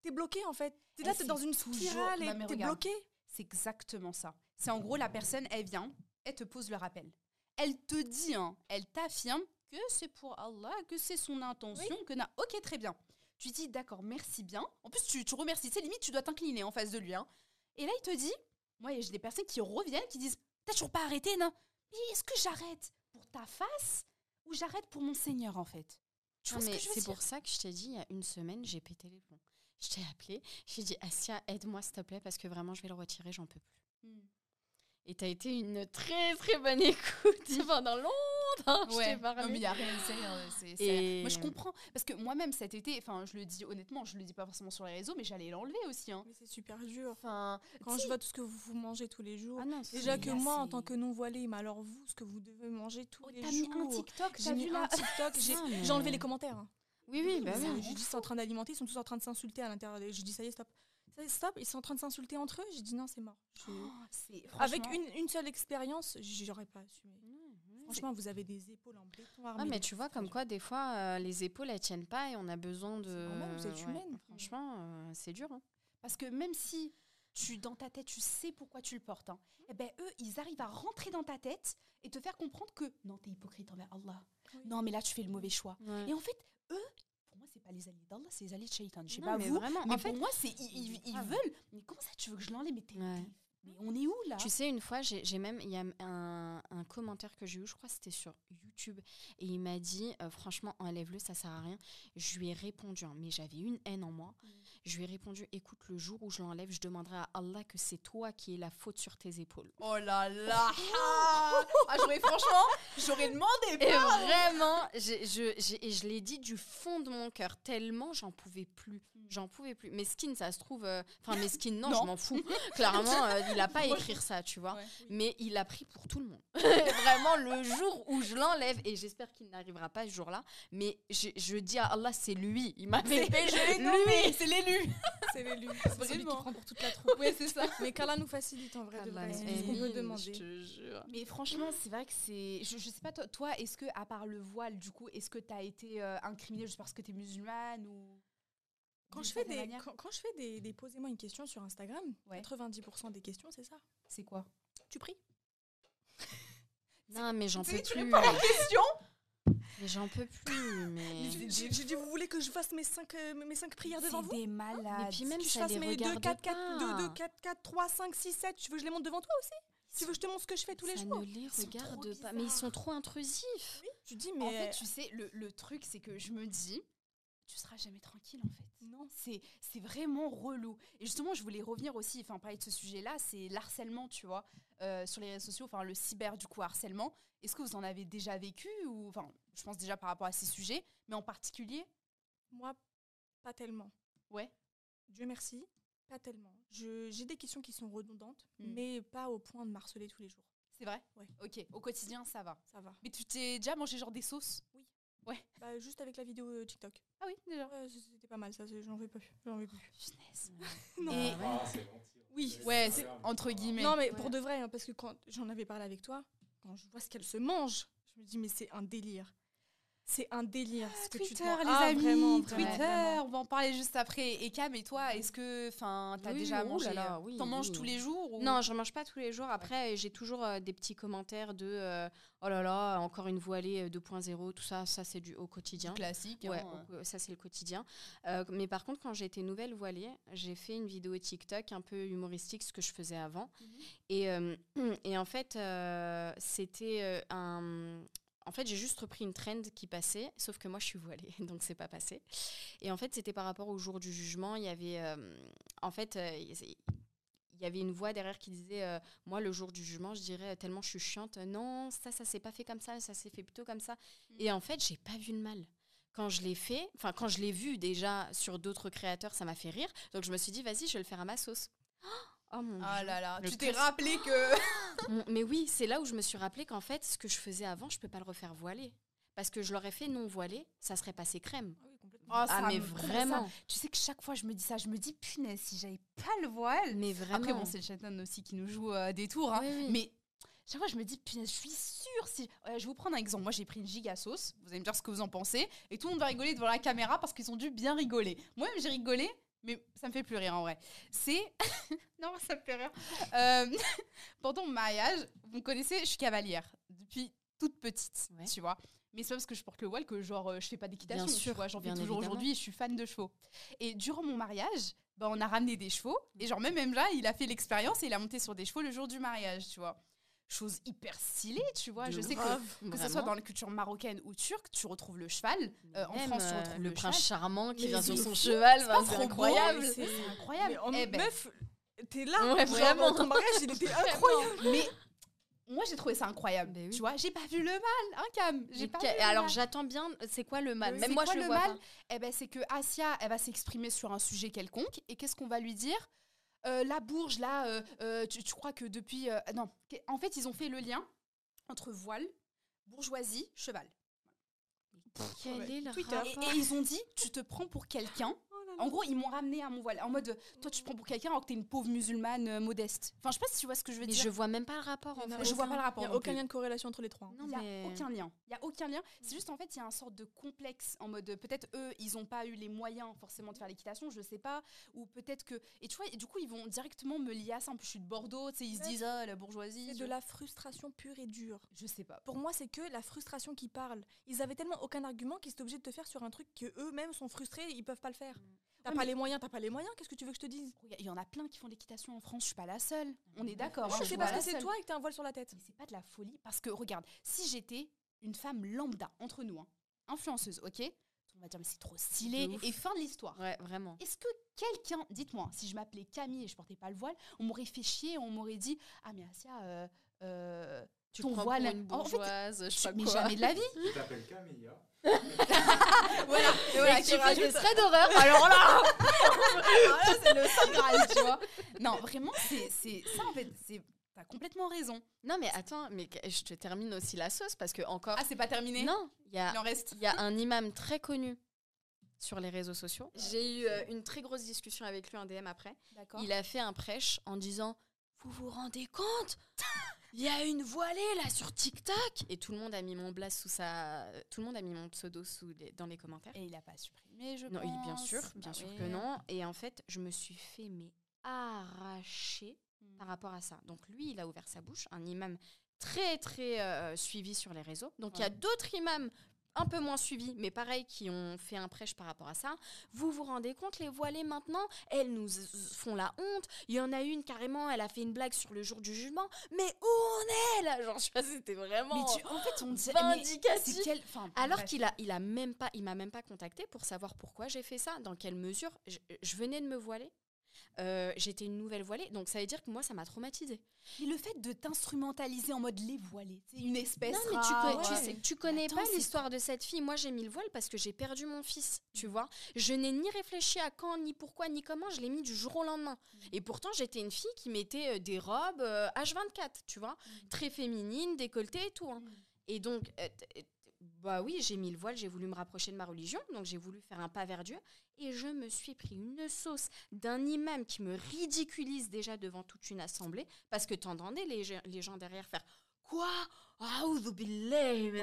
t'es bloqué en fait. T'es là, Eh, t'es c'est dans une spirale et t'es bloqué. C'est exactement ça. C'est en gros, la personne, elle vient, elle te pose le rappel. Elle te dit, hein, elle t'affirme que c'est pour Allah, que c'est son intention, que n'a. Ok, très bien. Tu dis, d'accord, merci bien. En plus, tu, tu remercies. C'est limite, tu dois t'incliner en face de lui. hein. Et là, il te dit, moi, j'ai des personnes qui reviennent, qui disent, t'as toujours pas arrêté, non Mais est-ce que j'arrête pour ta face ou j'arrête pour mon Seigneur, en fait? Tu Non, vois ce mais que je veux c'est pour ça que je t'ai dit, il y a une semaine, j'ai pété les plombs. Je t'ai appelé, j'ai dit, Asia, aide-moi s'il te plaît, parce que vraiment, je vais le retirer, j'en peux plus. Hmm. Et t'as été une très très bonne écoute pendant longtemps. je Ouais, t'ai parlé. non, mais il y a rien, c'est rien, c'est- c'est Et-. Moi, je comprends. Parce que moi-même, cet été, enfin, je le dis honnêtement, je le dis pas forcément sur les réseaux, mais j'allais l'enlever aussi. Hein. Mais c'est super dur. Enfin, Quand je vois tout ce que vous, vous mangez tous les jours. Ah non, Déjà que là, moi, en tant que non-voilée, mais alors vous, ce que vous devez manger tous Oh, les t'as mis jours. un TikTok, J'ai t'as mis vu un TikTok, j'ai mais- j'ai enlevé les commentaires. hein. Oui, oui, bah oui. Dit, c'est en train d'alimenter, ils sont tous en train de s'insulter à l'intérieur. des- J'ai dit, ça y est, stop. Stop, ils sont en train de s'insulter entre eux. J'ai dit, non, c'est mort. Je- Oh, Avec une, une seule expérience, j'aurais pas assumé. Mhm. Franchement, vous avez des épaules en béton armé. Ah, mais de tu vois, comme quoi, des fois, euh, les épaules, elles tiennent pas et on a besoin de. normal, vous êtes Ouais, humaine. Franchement, euh, c'est dur. hein. Parce que même si tu, dans ta tête, tu sais pourquoi tu le portes, hein, eh ben, eux, ils arrivent à rentrer dans ta tête et te faire comprendre que non, t'es hypocrite envers Allah. Oui. Non, mais là, tu fais le mauvais choix. Ouais. Et en fait, eux, pas les alliés d'Allah, c'est les alliés de Shaitan. Je sais pas mais vous, vraiment, mais en pour fait- moi, c'est ils, ils- ils grave. veulent. Mais comment ça, tu veux que je l'enlève? Mais t'es- Ouais. Mais on est où là? Tu sais, une fois, j'ai même, il y a un, un commentaire que j'ai eu, je crois que c'était sur YouTube, et il m'a dit, euh, franchement, enlève-le, ça sert à rien. Je lui ai répondu, hein, mais j'avais une haine en moi. Je lui ai répondu, écoute, le jour où je l'enlève, je demanderai à Allah que c'est toi qui es la faute sur tes épaules. Oh là là Ah, j'aurais franchement, j'aurais demandé Et vraiment, je, et je l'ai dit du fond de mon cœur, tellement j'en pouvais plus. J'en pouvais plus. Meskin, ça se trouve. euh, Enfin, Meskin, non, Non. je m'en fous. Clairement, euh, il a pas à écrire ça, tu vois. Ouais. Mais il a pris pour tout le monde. Vraiment, le jour où je l'enlève, et j'espère qu'il n'arrivera pas ce jour-là, mais je, je dis à Allah, c'est lui. Il m'a fait je l'ai lui. c'est l'élu C'est l'élu. C'est celui qui prend pour toute la troupe. Oui, c'est ça. Mais qu'Allah nous facilite en vrai. de vrai. C'est ce qu'on peut demander. Je te jure. Mais franchement, c'est vrai que c'est. Je, je sais pas, toi, toi est-ce que, à part le voile, du coup, est-ce que tu as été euh, incriminée juste parce que tu es musulmane ou? Quand je fais des, quand, quand je fais des, des posez-moi une question sur Instagram, Ouais. 90% des questions, c'est ça? C'est quoi? Tu pries? Non, mais j'en Tu peux tu plus. réponds à la question? Mais j'en peux plus. Mais. J'ai dit, vous voulez que je fasse mes 5 mes cinq prières devant C'est vous? des malades. Et puis même Que je ça fasse les mes 2, regarde 4, 4, pas. 2, 2, 4, 4, 3, 5, 6, 7. Tu veux que je les montre devant toi aussi? Tu veux que je te montre ce que je fais tous les ça jours? ne les regarde pas. Mais ils sont trop intrusifs. Oui. Tu dis, En mais. fait, tu sais, le, le truc, c'est que je me dis, tu seras jamais tranquille, en fait. Non. C'est c'est vraiment relou. Et justement, je voulais revenir aussi, enfin, parler de ce sujet-là, c'est l'harcèlement, tu vois, euh, sur les réseaux sociaux, enfin, le cyber, du coup, harcèlement. Est-ce que vous en avez déjà vécu ou, enfin, je pense déjà par rapport à ces sujets, mais en particulier? Moi, pas tellement. Ouais. Dieu merci, pas tellement. J'ai des questions qui sont redondantes, Mm. mais pas au point de marceler tous les jours. C'est vrai? Ouais. Ok, au quotidien, ça va. Ça va. Mais tu t'es déjà mangé genre des sauces? Bah, juste avec la vidéo euh, TikTok. Ah oui, déjà. C'était pas mal, ça. J'en veux plus. J'en veux plus. Punaise. Non. Et- Ah, c'est gentil. Oui. Ouais, c'est entre guillemets. Non, mais Ouais. pour de vrai, hein, parce que quand j'en avais parlé avec toi, quand je vois ce qu'elle se mange, je me dis, mais c'est un délire. C'est un délire. ce que tu te les Ah, amis, vraiment, Twitter, vraiment, on va en parler juste après. Et Cam, et toi, est-ce que, enfin, t'as Oui, déjà oh mangé là là, euh, oui, T'en manges tous les jours ou... Non, je mange pas tous les jours. Après, j'ai toujours euh, des petits commentaires de euh, oh là là, encore une voilée euh, 2.0, tout ça, ça c'est du au quotidien. classique. Ouais, hein, au- ça c'est le quotidien. Euh, mais par contre, quand j'étais nouvelle voilée, j'ai fait une vidéo TikTok un peu humoristique, ce que je faisais avant. Mhm. Et, euh, et en fait, euh, c'était euh, un. En fait, j'ai juste repris une trend qui passait, sauf que moi, je suis voilée, donc c'est pas passé. Et en fait, c'était par rapport au jour du jugement. Il y avait, euh, en fait, euh, il y avait une voix derrière qui disait, euh, moi, le jour du jugement, je dirais tellement je suis chiante, non, ça, ça s'est pas fait comme ça, ça s'est fait plutôt comme ça. Mm. Et en fait, j'ai pas vu le mal. Quand je l'ai fait, enfin, quand je l'ai vu déjà sur d'autres créateurs, ça m'a fait rire. Donc, je me suis dit, vas-y, je vais le faire à ma sauce. Oh mon Ah Dieu. là là, Le tu t'es rappelé que. Mais oui, c'est là où je me suis rappelé qu'en fait, ce que je faisais avant, je peux pas le refaire voilé. Parce que je l'aurais fait non voilé, ça serait passé crème. Ah oui. Oh, ah, ça mais me- vraiment. ça- tu sais que chaque fois je me dis ça, je me dis punaise, si j'avais pas le voile. Mais vraiment. Après, bon, c'est le Chatan aussi qui nous joue euh, des tours. hein. Oui, oui. Mais chaque fois, je me dis, punaise, je suis sûre. Si... Ouais, je vais vous prendre un exemple. Moi, j'ai pris une giga sauce. Vous allez me dire ce que vous en pensez. Et tout le monde va rigoler devant la caméra parce qu'ils ont dû bien rigoler. Moi-même, j'ai rigolé, mais ça me fait plus rire en vrai. C'est. non, ça me fait rire. Euh, pendant mon mariage, vous me connaissez, je suis cavalière depuis toute petite, Ouais. tu vois. Mais c'est pas parce que je porte le voile que genre euh, je fais pas d'équitation, tu vois. J'en fais toujours aujourd'hui et je suis fan de chevaux. Et durant mon mariage, bah, on a ramené des chevaux. Et genre même, même là, il a fait l'expérience et il a monté sur des chevaux le jour du mariage, tu vois. Chose hyper stylée, tu vois. De je sais que grave, que ce soit dans la culture marocaine ou turque, tu retrouves le cheval. Euh, en France, tu euh, retrouves le le prince cheval. charmant qui Mais vient sur son fou. cheval, c'est incroyable. mais C'est c'est- incroyable. Mais en Eh ben, meuf, t'es là. Ouais, vraiment. Ton mariage, il était incroyable. mais moi, j'ai trouvé ça incroyable. Oui. Tu vois, j'ai pas vu le mal, hein, Cam. J'ai pas vu alors mal. j'attends bien, c'est quoi le mal? Euh, Même c'est moi quoi je le le vois mal? pas. Eh ben, c'est que Asia, elle va s'exprimer sur un sujet quelconque. Et qu'est-ce qu'on va lui dire? Euh, La bourge, là, euh, euh, tu, tu crois que depuis. euh, non, en fait, ils ont fait le lien entre voile, bourgeoisie, cheval. Quel Ouais, est le Twitter. rapport Et, et ils ont dit Tu te prends pour quelqu'un. En gros, ils m'ont ramené à mon voile. En mode Toi, tu te prends pour quelqu'un alors que t'es une pauvre musulmane euh, modeste. Enfin, je sais pas si tu vois ce que je veux Mais dire. je vois même pas le rapport en fait. Je vois pas le rapport Il n'y a aucun plus. lien de corrélation entre les trois. hein. Non, Il n'y a mais- aucun lien. Il y a aucun lien. C'est juste en fait, il y a un sorte de complexe en mode peut-être eux, ils n'ont pas eu les moyens forcément de faire l'équitation, je sais pas. Ou peut-être que. Et tu vois, et du coup, ils vont directement me lier à ça. En plus, je suis de Bordeaux, tu sais, ils se disent, ah, la bourgeoisie. C'est de la frustration pure et dure. Je sais pas. Pour moi, c'est que la frustration qui parle. Ils avaient tellement aucun argument qu'ils étaient obligés de te faire sur un truc que eux-mêmes sont frustrés, ils peuvent pas le faire. T'as Ouais, pas mais- les moyens, t'as pas les moyens. Qu'est-ce que tu veux que je te dise? Il y en a plein qui font l'équitation en France, je suis pas la seule. On est d'accord. Non, hein, je c'est parce pas que c'est toi et que t'as un voile sur la tête. Mais c'est pas de la folie. Parce que regarde, si j'étais une femme lambda, entre nous, hein, influenceuse, ok? On va dire, mais c'est trop stylé. Et fin de l'histoire. Ouais, vraiment. Est-ce que quelqu'un, dites-moi, si je m'appelais Camille et je portais pas le voile, on m'aurait fait chier, on m'aurait dit Ah, mais Asia, euh, euh, Tu ton voile. pour une En fait, bourgeoise, je sais tu- pas mais jamais de la vie. Tu t'appelles Camilla. tu fais des traits d'horreur. Alors là, Alors là, c'est le Saint Graal, tu vois. Non, vraiment, c'est c'est- ça en fait. c'est- T'as complètement raison. non mais attends, mais je te termine aussi la sauce parce que encore. Ah, c'est pas terminé non, il y a Il en reste. Il y a un imam très connu sur les réseaux sociaux. J'ai eu euh, une très grosse discussion avec lui en DM après. D'accord. Il a fait un prêche en disant Vous vous rendez compte? Il y a une voilée là sur TikTok Et tout le monde a mis mon blast sous sa. Tout le monde a mis mon pseudo sous les- dans les commentaires. Et il a pas supprimé, je Non, pense. il, bien sûr, bien Bah sûr oui. que non. Et en fait, je me suis fait mais arracher Mm. par rapport à ça. Donc lui, il a ouvert sa bouche, un imam très très euh, suivi sur les réseaux. Donc il y a d'autres imams un peu moins suivis, mais pareil, qui ont fait un prêche par rapport à ça. Vous vous rendez compte, les voilées maintenant, elles nous font la honte. Il y en a une carrément, elle a fait une blague sur le jour du jugement. Mais où on est là? Genre, je sais pas, c'était vraiment Mais tu, en fait, on dit. vindicatif. C'est quel. Enfin, Alors qu'il a, il a même pas, il m'a même pas contacté pour savoir pourquoi j'ai fait ça, dans quelle mesure. Je, je venais de me voiler. Euh, J'étais une nouvelle voilée, donc ça veut dire que moi, ça m'a traumatisée. Mais le fait de t'instrumentaliser en mode les voilés, c'est une espèce. Non, mais tu, tu ouais. sais, tu connais attends, pas l'histoire de cette fille. Moi, j'ai mis le voile parce que j'ai perdu mon fils, tu vois. Je n'ai ni réfléchi à quand, ni pourquoi, ni comment. Je l'ai mis du jour au lendemain. Et pourtant, j'étais une fille qui mettait euh, des robes euh, H24, tu vois. Très féminine, décolletée et tout. hein. Et donc, euh, bah oui, j'ai mis le voile, j'ai voulu me rapprocher de ma religion, donc j'ai voulu faire un pas vers Dieu. Et je me suis pris une sauce d'un imam qui me ridiculise déjà devant toute une assemblée, parce que t'entendais les, gens- les gens derrière faire Quoi?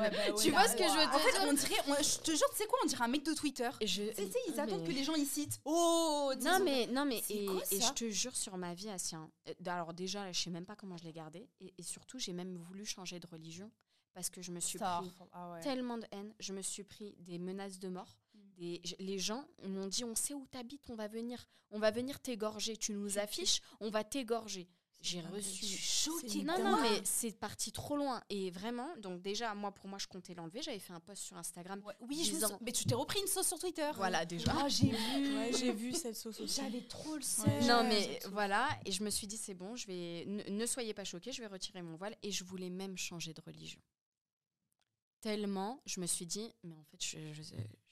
Ouais, bah ouais, Tu là, vois ce que je veux te En fait, dire? on dirait. on- je te jure, tu sais quoi On dirait un mec de Twitter. Je- Tu sais, ils attendent que les gens y citent. Oh Non mais non mais et, quoi, et ça je te jure sur ma vie Assien. euh, Alors déjà je sais même pas comment je l'ai gardé et, et surtout j'ai même voulu changer de religion parce que je me suis pris ah ouais. tellement de haine, je me suis pris des menaces de mort. Des, les gens m'ont dit on sait où t'habites, on va venir, on va venir t'égorger. Tu nous affiches, on va t'égorger. J'ai reçu. Choquée. Non, non, mais c'est parti trop loin. Et vraiment, donc déjà, moi, pour moi, je comptais l'enlever. J'avais fait un post sur Instagram. Ouais, oui, je me sou- mais tu t'es repris une sauce sur Twitter. Voilà, déjà. Ah, j'ai vu. Ouais, j'ai vu cette sauce aussi. J'avais trop le seum. Ouais. Non, mais voilà. Et je me suis dit, c'est bon, je vais. Ne, ne soyez pas choqués, je vais retirer mon voile. Et je voulais même changer de religion. Tellement, je me suis dit, mais en fait, je, je,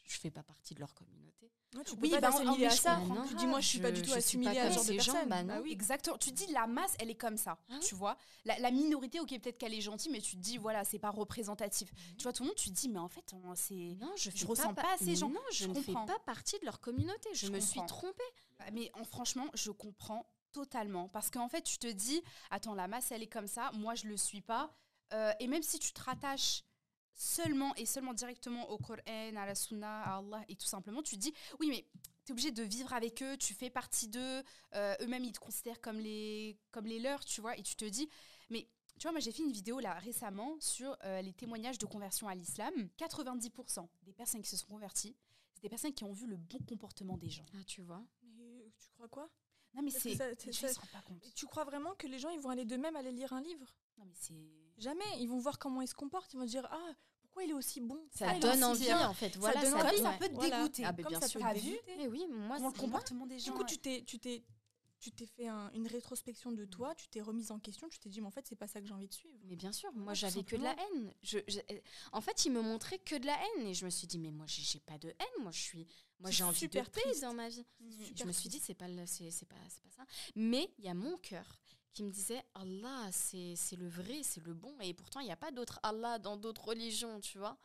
je fais pas partie de leur communauté. Ouais, tu Oui, peux pas bah, t'assimiler à ça. Tu dis, moi, je suis pas Je- du tout assimilée pas à ce genre de personnes. bah non. oui. Exactement. Tu dis la masse, elle est comme ça. Ah tu vois la, la minorité, ok, peut-être qu'elle est gentille, mais tu te dis, voilà, c'est pas représentatif. Tu vois, tout le monde, tu te dis, mais en fait, c'est. Non, je, ressens pa- pas à ces gens. Non, je, Je ne fais pas partie de leur communauté. Je, me suis trompée. Ah, Mais en, franchement, je comprends totalement. Parce qu'en fait, tu te dis, attends, la masse, elle est comme ça, moi, je le suis pas. Euh, et même si tu te rattaches seulement et seulement directement au Coran, à la Sunna, à Allah, et tout simplement, tu te dis, oui, mais tu es obligé de vivre avec eux, tu fais partie d'eux, euh, eux-mêmes, ils te considèrent comme les, comme les leurs, tu vois, et tu te dis, mais tu vois, moi, j'ai fait une vidéo là récemment sur euh, les témoignages de conversion à l'islam. 90% des personnes qui se sont converties, c'est des personnes qui ont vu le bon comportement des gens. Ah, tu vois. Mais tu crois quoi? Non, mais c'est. ils Tu crois vraiment que les gens ils vont aller d'eux-mêmes aller lire un livre? Non, mais c'est. Jamais. Ils vont voir comment il se comporte. Ils vont se dire Ah, pourquoi il est aussi bon? Ça Ah, donne envie, bien. en fait. Voilà, donne ça, envie, Comme ouais. ça peut te Voilà. dégoûter. Ah, mais Comme bien ça sûr. peut dégoûter. Mais oui, moi, le comportement des gens. Du coup, ouais. tu t'es, tu t'es, tu t'es fait un- une rétrospection de toi, tu t'es remise en question, tu t'es dit, mais en fait, c'est pas ça que j'ai envie de suivre. Mais bien sûr, moi j'avais que de la haine. Je, je- euh, en fait, il me montrait que de la haine et je me suis dit mais moi j'ai pas de haine, moi je suis, moi j'ai envie de super paix dans ma vie. Mm. je me suis dit c'est pas c'est c'est pas c'est pas ça. Mais il y a mon cœur qui me disait Allah c'est c'est le vrai, c'est le bon et pourtant il n'y a pas d'autre Allah dans d'autres religions, tu vois.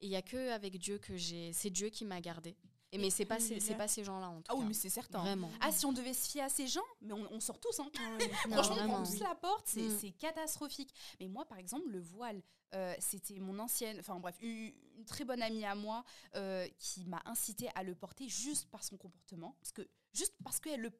Et il y a que avec Dieu que j'ai, c'est Dieu qui m'a gardé. Et mais c'est pas ces- c'est pas ces gens-là en tout Ah oui, cas. mais c'est certain. Vraiment. Ah, si on devait se fier à ces gens, mais on, on sort tous, hein. Non, Franchement, on vraiment. prend tous la porte, c'est Mm. c'est catastrophique. Mais moi, par exemple, le voile, euh, c'était mon ancienne, enfin bref, une, une très bonne amie à moi euh, qui m'a incité à le porter juste par son comportement, parce que juste parce qu'elle le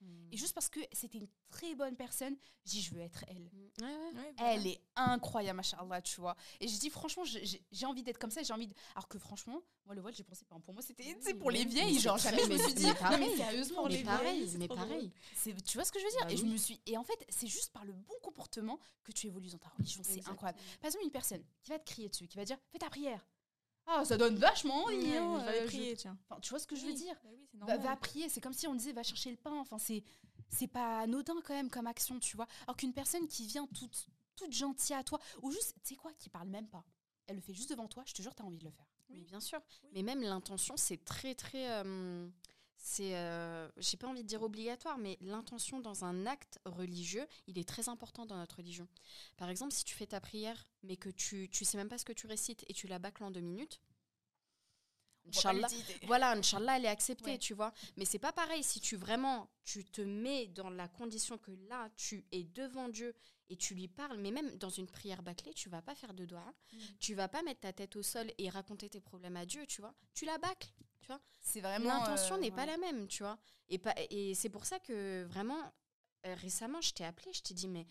Mm. et juste parce que c'était une très bonne personne, j'ai dit je veux être elle. Ouais, ouais. Ouais, voilà. Elle est incroyable, machallah, tu vois. Et je dis, franchement, j'ai- envie d'être comme ça, j'ai envie de... Alors que franchement, moi, le voile, j'ai pensé, pour moi, c'était Oui, pour les vieilles, genre, jamais je me suis dit, mais non, mais sérieusement, Mais les pareil, vieilles, mais pareil. c'est- tu vois ce que je veux dire? Bah Et je me suis... Et en fait, c'est juste par le bon comportement que tu évolues dans ta religion, c'est incroyable. Par exemple, une personne qui va te crier dessus, qui va dire, fais ta prière. Ah, ça donne vachement envie, Ouais, hein, je vais aller euh, je- prier, tiens. Enfin, tu vois ce que je veux dire? Bah oui, va, prier, c'est comme si on disait va chercher le pain. Enfin, c'est c'est pas anodin quand même comme action, tu vois. Alors qu'une personne qui vient toute toute gentille à toi, ou juste, tu sais quoi, qui parle même pas, elle le fait juste devant toi, je te jure, t'as envie de le faire. Mais Oui. bien sûr. Oui. Mais même l'intention, c'est très, très. euh, c'est, euh, j'ai pas envie de dire obligatoire, mais l'intention dans un acte religieux, il est très important dans notre religion. Par exemple, si tu fais ta prière, mais que tu, tu sais même pas ce que tu récites et tu la bâcles en deux minutes, Inch'Allah, voilà, Inch'Allah, elle est acceptée, Ouais. tu vois. Mais c'est pas pareil si tu vraiment, tu te mets dans la condition que là, tu es devant Dieu et tu lui parles, mais même dans une prière bâclée, tu vas pas faire de doigts, Mm. tu vas pas mettre ta tête au sol et raconter tes problèmes à Dieu, tu vois. Tu la bâcles, tu vois? C'est vraiment. L'intention euh, n'est pas la même, tu vois? Et, pas, et c'est pour ça que vraiment, euh, récemment, je t'ai appelé, je t'ai dit, mais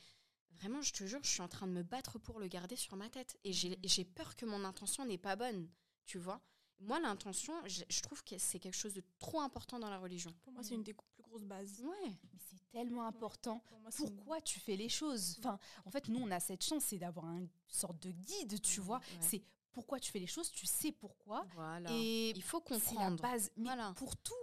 vraiment, je te jure, je suis en train de me battre pour le garder sur ma tête. Et j'ai j'ai peur que mon intention n'est pas bonne, tu vois? Moi, l'intention, je, je trouve que c'est quelque chose de trop important dans la religion. Pour moi, c'est une des plus grosses bases. Ouais. Mais c'est tellement important. Pour moi, c'est une- Pourquoi tu fais les choses? Enfin, en fait, nous, on a cette chance, c'est d'avoir une sorte de guide, tu vois? ouais. C'est pourquoi tu fais les choses, tu sais pourquoi. Voilà. Et Il faut c'est la comprendre. base. Mais Voilà. pour tout.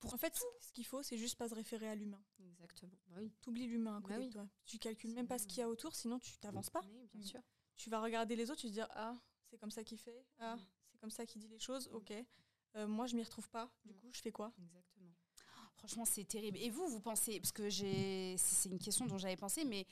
Pour En fait, ce qu'il faut, c'est juste pas se référer à l'humain. Exactement. Bah oui. T'oublies l'humain à côté Bah oui. de toi. Tu calcules même pas ce qu'il y a autour, sinon tu t'avances pas. Oui, bien Mm. sûr. Tu vas regarder les autres, tu te dire ah c'est comme ça qu'il fait, ah Mm. c'est comme ça qu'il dit les choses, ok. Euh, moi je m'y retrouve pas. Du Mm. coup je fais quoi? Exactement. Franchement, c'est terrible. Et vous, vous pensez, parce que j'ai, c'est une question dont j'avais pensé, mais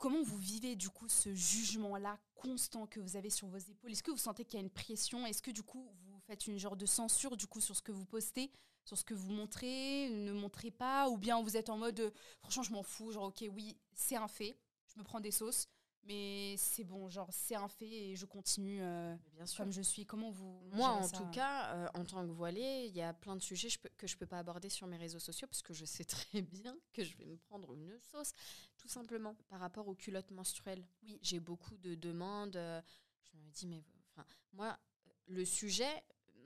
comment vous vivez du coup ce jugement-là constant que vous avez sur vos épaules? Est-ce que vous sentez qu'il y a une pression? Est-ce que du coup vous faites une genre de censure du coup sur ce que vous postez, sur ce que vous montrez, ne montrez pas, ou bien vous êtes en mode, euh, franchement, je m'en fous, genre ok, oui, c'est un fait, je me prends des sauces, mais c'est bon, genre c'est un fait et je continue euh, bien sûr. comme je suis. Comment vous Moi, en ça tout cas, euh, en tant que voilée, il y a plein de sujets je peux- que je peux pas aborder sur mes réseaux sociaux parce que je sais très bien que je vais me prendre une sauce, tout simplement. Par rapport aux culottes menstruelles, oui, j'ai beaucoup de demandes. euh, je me dis, mais enfin, moi, le sujet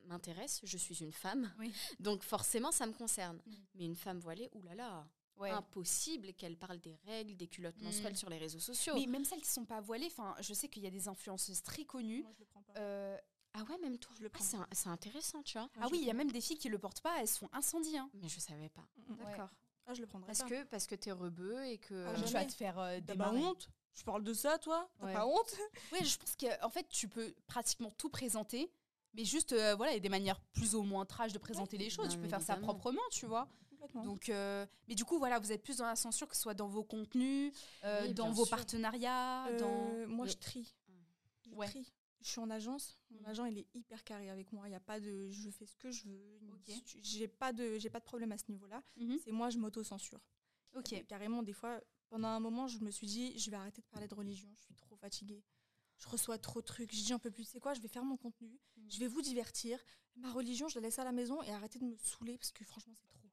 m'intéresse. Je suis une femme, Oui. donc forcément, ça me concerne. Mais une femme voilée, oulala. Ouais. impossible qu'elle parle des règles, des culottes Mm. menstruelles sur les réseaux sociaux. Mais même celles qui sont pas voilées, enfin, je sais qu'il y a des influenceuses très connues. Moi, je le prends pas. euh, Ah ouais, même toi. Je le Ah, prends. c'est un- c'est intéressant, tu vois. Ouais, ah oui, il y a même des filles qui le portent pas, elles se font incendier. hein. Mais je savais pas. Mm, mm. D'accord. Ah, je le prendrais Parce pas. que parce que t'es rebeu et que. Ah, tu vas te faire euh, pas démarrer. honte? Je parle de ça, toi? T'as Ouais. pas honte? Oui, je pense qu'en fait, tu peux pratiquement tout présenter, mais juste, euh, voilà, il y a des manières plus ou moins trash de présenter les choses. Tu peux faire ça proprement, tu vois. Complètement. Donc, euh, mais du coup, voilà, vous êtes plus dans la censure, que ce soit dans vos contenus, euh, Oui, dans vos sûr. partenariats, Euh, dans. Moi, je trie. Je Ouais. trie. Je suis en agence. Mon Mhm. agent, il est hyper carré avec moi. Il y a pas de, je fais ce que je veux. J'ai pas de, j'ai pas de problème à ce niveau-là. Mhm. C'est moi, je m'auto-censure. Ok. Carrément, des fois, pendant un moment, je me suis dit, je vais arrêter de parler de religion. Je suis trop fatiguée. Je reçois trop de trucs. Je dis, un peu plus. C'est quoi? Je vais faire mon contenu. Mhm. Je vais vous divertir. Ma religion, je la laisse à la maison et arrêter de me saouler parce que franchement, c'est trop.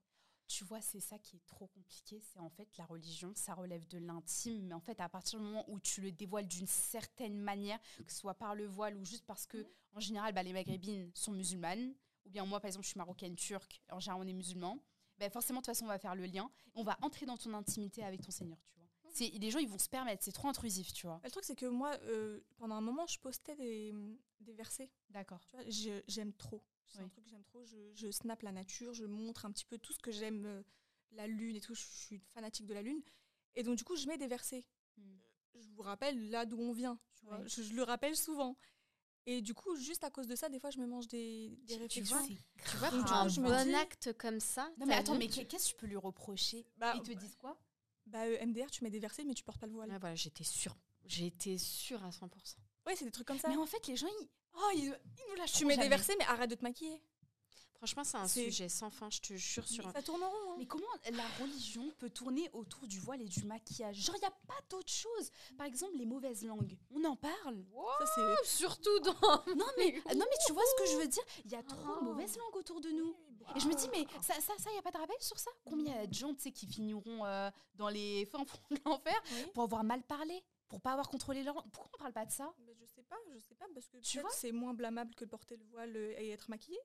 Tu vois, c'est ça qui est trop compliqué. C'est en fait la religion, ça relève de l'intime, mais en fait, à partir du moment où tu le dévoiles d'une certaine manière, que ce soit par le voile ou juste parce que, en général, bah, les maghrébines sont musulmanes, ou bien moi, par exemple, je suis marocaine turque, en général, on est musulman, bah, forcément, de toute façon, on va faire le lien. On va entrer dans ton intimité avec ton Seigneur, tu vois. C'est, les gens, ils vont se permettre, c'est trop intrusif, tu vois. Le truc, c'est que moi, euh, pendant un moment, je postais des, des versets. D'accord. Tu vois, je- j'aime trop. C'est un truc que j'aime trop. Je, je snap la nature, je montre un petit peu tout ce que j'aime, euh, la lune et tout. Je suis fanatique de la lune. Et donc, du coup, je mets des versets. Je vous rappelle là d'où on vient. Tu vois. Oui. Je, je le rappelle souvent. Et du coup, juste à cause de ça, des fois, je me mange des, des Tu réflexions. vois, Tu vois, Donc, pour du un coup, je me bon dis- acte comme ça. Non, mais attends, mais qu'est- qu'est-ce que tu peux lui reprocher? Bah, Ils te disent quoi? bah, euh, MDR, tu mets des versets, mais tu portes pas le voile. Ouais, voilà, j'étais sûre. J'étais sûre à 100%. Ouais, c'est des trucs comme ça. Mais en fait, les gens, ils, oh, ils nous lâchent Tu mets des versets, mais arrête de te maquiller. Franchement, c'est un sujet sans fin, je te jure sur un. Ça tourne en rond. hein. Mais comment la religion peut tourner autour du voile et du maquillage? Genre, il n'y a pas d'autre chose. Par exemple, les mauvaises langues. On en parle. Ça, c'est. Surtout dans. Non, mais, non, mais tu vois ce que je veux dire? Il y a trop de Oh. mauvaises langues autour de nous. Et je me dis, mais ça, ça, ça, y a pas de rappel sur ça? Combien il de gens, tu sais, qui finiront euh, dans les fins fonds de l'enfer Oui. pour avoir mal parlé, pour pas avoir contrôlé leur langue? Pourquoi on parle pas de ça? Pas, je sais pas, parce que Tu peut-être vois c'est moins blâmable que porter le voile euh, et être maquillé.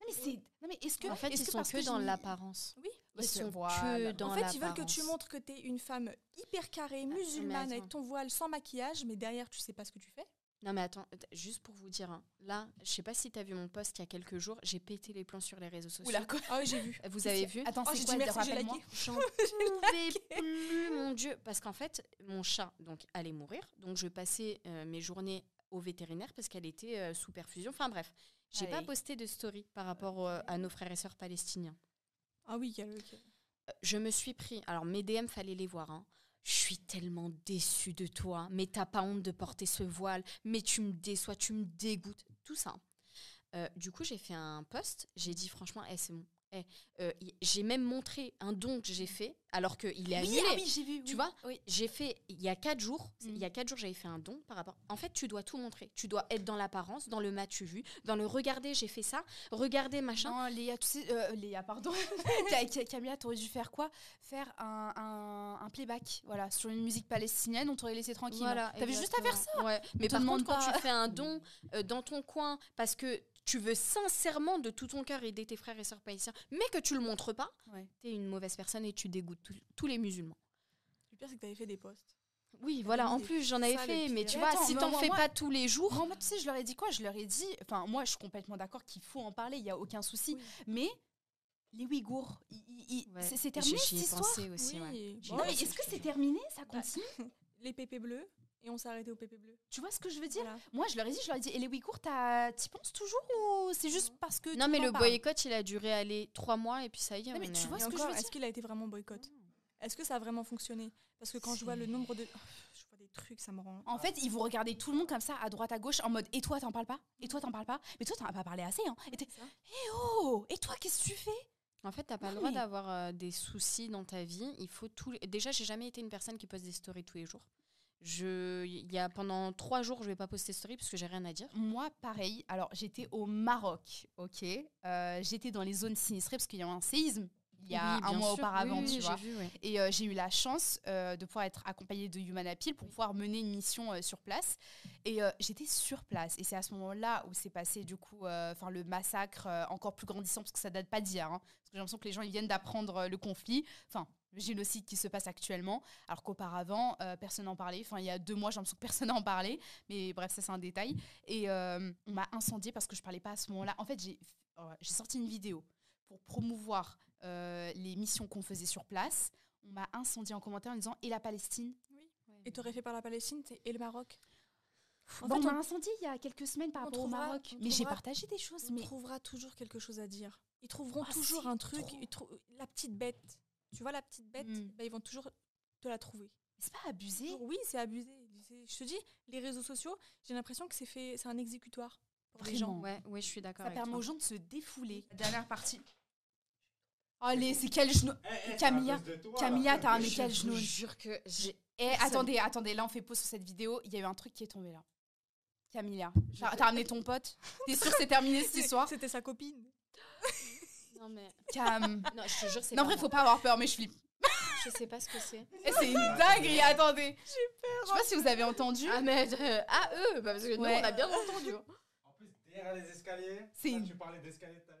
Non, mais c'est. Non, mais est-ce que. En fait, est-ce ils que sont que que dans l'apparence. Oui. Bah, Ils c'est- sont voilà. que dans en fait, ils veulent que tu montres que tu es une femme hyper carrée, mais musulmane, avec ton voile, sans maquillage, mais derrière, tu sais pas ce que tu fais. Non mais attends, juste pour vous dire, hein, là, je sais pas si t'as vu mon post il y a quelques jours, j'ai pété les plombs sur les réseaux sociaux. Oula, quoi Ah oui, j'ai vu. Vous avez vu Attends, Oh, c'est quoi dit merci, j'ai rappelle-moi liké. J'en pouvais plus, mon Dieu. Parce qu'en fait, mon chat donc allait mourir. Donc, je passais euh, mes journées au vétérinaire parce qu'elle était euh, sous perfusion. Enfin bref, j'ai pas Allez. posté de story par rapport à nos frères et sœurs palestiniens. Ah oui, Euh, Je me suis pris. Alors, mes DM, fallait les voir. hein. Je suis tellement déçue de toi. Mais t'as pas honte de porter ce voile. Mais tu me déçois, tu me dégoûtes. Tout ça. Euh, du coup, j'ai fait un post. J'ai dit, franchement, eh, c'est bon. Eh, euh, j'ai même montré un don que j'ai fait alors qu'il est Oui, annulé. ah oui, j'ai vu. Tu oui. vois Oui. J'ai fait il y a quatre jours. Mm. Il y a quatre jours, j'avais fait un don par rapport. En fait, tu dois tout montrer. Tu dois être dans l'apparence, dans le tu vu, dans le regarder. J'ai fait ça. Regardez machin. Non, Léa, tu sais, euh, Léa, pardon. Ca- Ca- Camilla, t'aurais dû faire quoi? Faire un, un, un playback, voilà, sur une musique palestinienne, on t'aurait laissé tranquille. Voilà, T'avais juste à faire ça? Ouais. Mais par contre, quand pas. tu fais un don euh, dans ton coin parce que tu veux sincèrement de tout ton cœur aider tes frères et sœurs palestiniens, mais que tu le montres pas, Ouais. t'es une mauvaise personne et tu dégoûtes tous- tous les musulmans. Le pire, c'est que tu avais fait des posts. Oui, voilà. En plus, j'en avais fait, mais tu Mais vois, attends, si t'en fais moi- pas tous les jours, Moi, moi, tu sais, je leur ai dit quoi? Je leur ai dit, enfin, moi, je suis complètement d'accord qu'il faut en parler, il y a aucun souci. Oui. Mais les Ouïghours, Ouais. c'est terminé cette histoire? aussi. Oui. Bon, Non, mais est-ce que c'est terminé Ça continue? Les pépés bleus, et on s'est arrêté au pépé bleu. Tu vois ce que je veux dire Voilà. Moi, je leur ai dit, je leur ai dit, et les Ouïghours, t'as- t'y penses toujours ou c'est juste parce que Non, mais le parle boycott, il a duré aller trois mois et puis ça y est. Non, mais tu est- vois Et ce que je encore, veux dire est-ce qu'il a été vraiment boycott Est-ce que ça a vraiment fonctionné Parce que quand je vois le nombre de. Je vois des trucs, ça me rend. En fait, ils vont regarder tout le monde comme ça, à droite, à gauche, en mode Et toi, t'en parles pas Et toi, t'en parles pas Mais toi, t'en as pas parlé assez. Hein. Et. Eh oh Et toi, qu'est-ce que tu fais? En fait, t'as pas Non, le droit mais- d'avoir euh, des soucis dans ta vie. Il faut tout. Déjà, j'ai jamais été une personne qui poste des stories tous les jours. Je, il y a pendant trois jours, je vais pas poster story parce que j'ai rien à dire. Moi, pareil. Alors, j'étais au Maroc, ok? Euh, J'étais dans les zones sinistrées parce qu'il y a eu un séisme il y a Oui, un mois sûr. auparavant, Oui, tu vois. vu, ouais. Et euh, j'ai eu la chance euh, de pouvoir être accompagnée de Human Appeal pour pouvoir mener une mission euh, sur place. Et j'étais sur place. Et c'est à ce moment-là où s'est passé du coup, enfin le massacre encore plus grandissant parce que ça date pas d'hier. hein. parce que j'ai l'impression que les gens ils viennent d'apprendre le conflit. Enfin, le génocide qui se passe actuellement, alors qu'auparavant, euh, personne n'en parlait. Enfin, il y a deux mois, j'ai l'impression que personne n'en parlait. Mais bref, ça, c'est un détail. Et euh, on m'a incendié parce que je parlais pas à ce moment-là. En fait, j'ai euh, j'ai sorti une vidéo pour promouvoir euh, les missions qu'on faisait sur place. On m'a incendié en commentaire en disant Et la Palestine? Et t'aurais fait par la Palestine et le Maroc? En Bon, fait, On m'a incendié il y a quelques semaines par rapport au Maroc. Mais j'ai partagé des choses. On Mais trouvera toujours quelque chose à dire. Ils trouveront Ah, toujours un truc. trop. ils trou- La petite bête. Tu vois la petite bête Mm. bah, Ils vont toujours te la trouver. c'est pas abusé. Toujours, Oui, c'est abusé. Je te dis, les réseaux sociaux, j'ai l'impression que c'est fait, c'est un exécutoire pour les gens. Vraiment. Ouais, ouais, je suis d'accord. Ça avec permet toi. aux gens de se défouler. Dernière partie. Allez, c'est quel genou Eh, eh, Camilla, toi, Camilla, t'as un Je quel genou jure que j'ai. Eh, attendez, attendez, là on fait pause sur cette vidéo. Il y a eu un truc qui est tombé là. Camilla, Je t'as ramené ton pote? T'es sûr que c'est terminé cette C'est- histoire? C'était sa copine. Non mais. Cam. Non, je te jure, c'est Non, pas vrai, faut pas avoir peur, mais je flippe. Je sais pas ce que c'est. C'est une dinguerie, attendez. J'ai peur. Je sais pas si vous avez entendu. Ah mais euh, ah eux, bah, parce que nous Ouais. on a bien entendu. hein. En plus, derrière les escaliers, C'est ça, une- tu parlais d'escaliers tout à l'heure.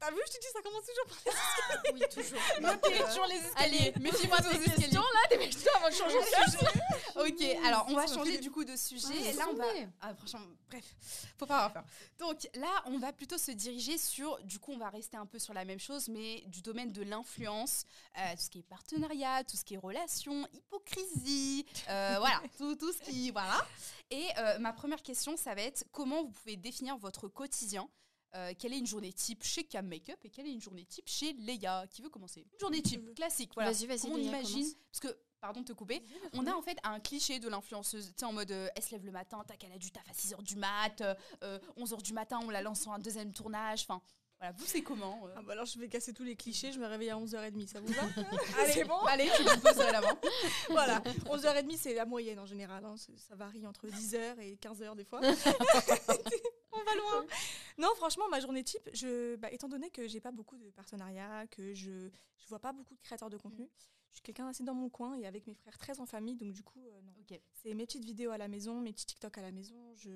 T'as vu, je te dis, ça commence toujours par Oui, toujours. Notez toujours les escaliers. Méfiez-moi des escaliers. questions là, questions avant de changer de sujet. Ok, alors on va changer du coup de sujet. Et là, on va. Ah, franchement, bref, faut pas avoir peur. Donc là, on va plutôt se diriger sur. Du coup, on va rester un peu sur la même chose, mais du domaine de l'influence, euh, tout ce qui est partenariat, tout ce qui est relations, hypocrisie, euh, voilà, tout, tout ce qui. Voilà. Et euh, ma première question, ça va être comment vous pouvez définir votre quotidien euh, quelle est une journée type chez Cam Makeup et quelle est une journée type chez Leia Qui veut commencer? Une journée type, veux. classique, voilà. Vas-y, vas-y, on Léa, imagine commence. Parce que, pardon de te couper, on a en fait un cliché de l'influenceuse, tu sais, en mode euh, elle se lève le matin, tac, elle a du taf à 6h du mat, euh, 11h du matin, on la lance sur un deuxième tournage, enfin, voilà, vous c'est comment euh Ah bah alors je vais casser tous les clichés, je me réveille à 11h30, ça vous va Allez, C'est bon allez, tu me poses la main. Voilà, 11h30 c'est la moyenne en général, hein, ça varie entre 10h et 15h des fois. On va loin. Non, franchement, ma journée type, je, bah, étant donné que j'ai pas beaucoup de partenariats, que je je vois pas beaucoup de créateurs de contenu, je suis quelqu'un assez dans mon coin et avec mes frères très en famille, donc du coup, euh, non. C'est mes petites vidéos à la maison, mes petits TikTok à la maison, je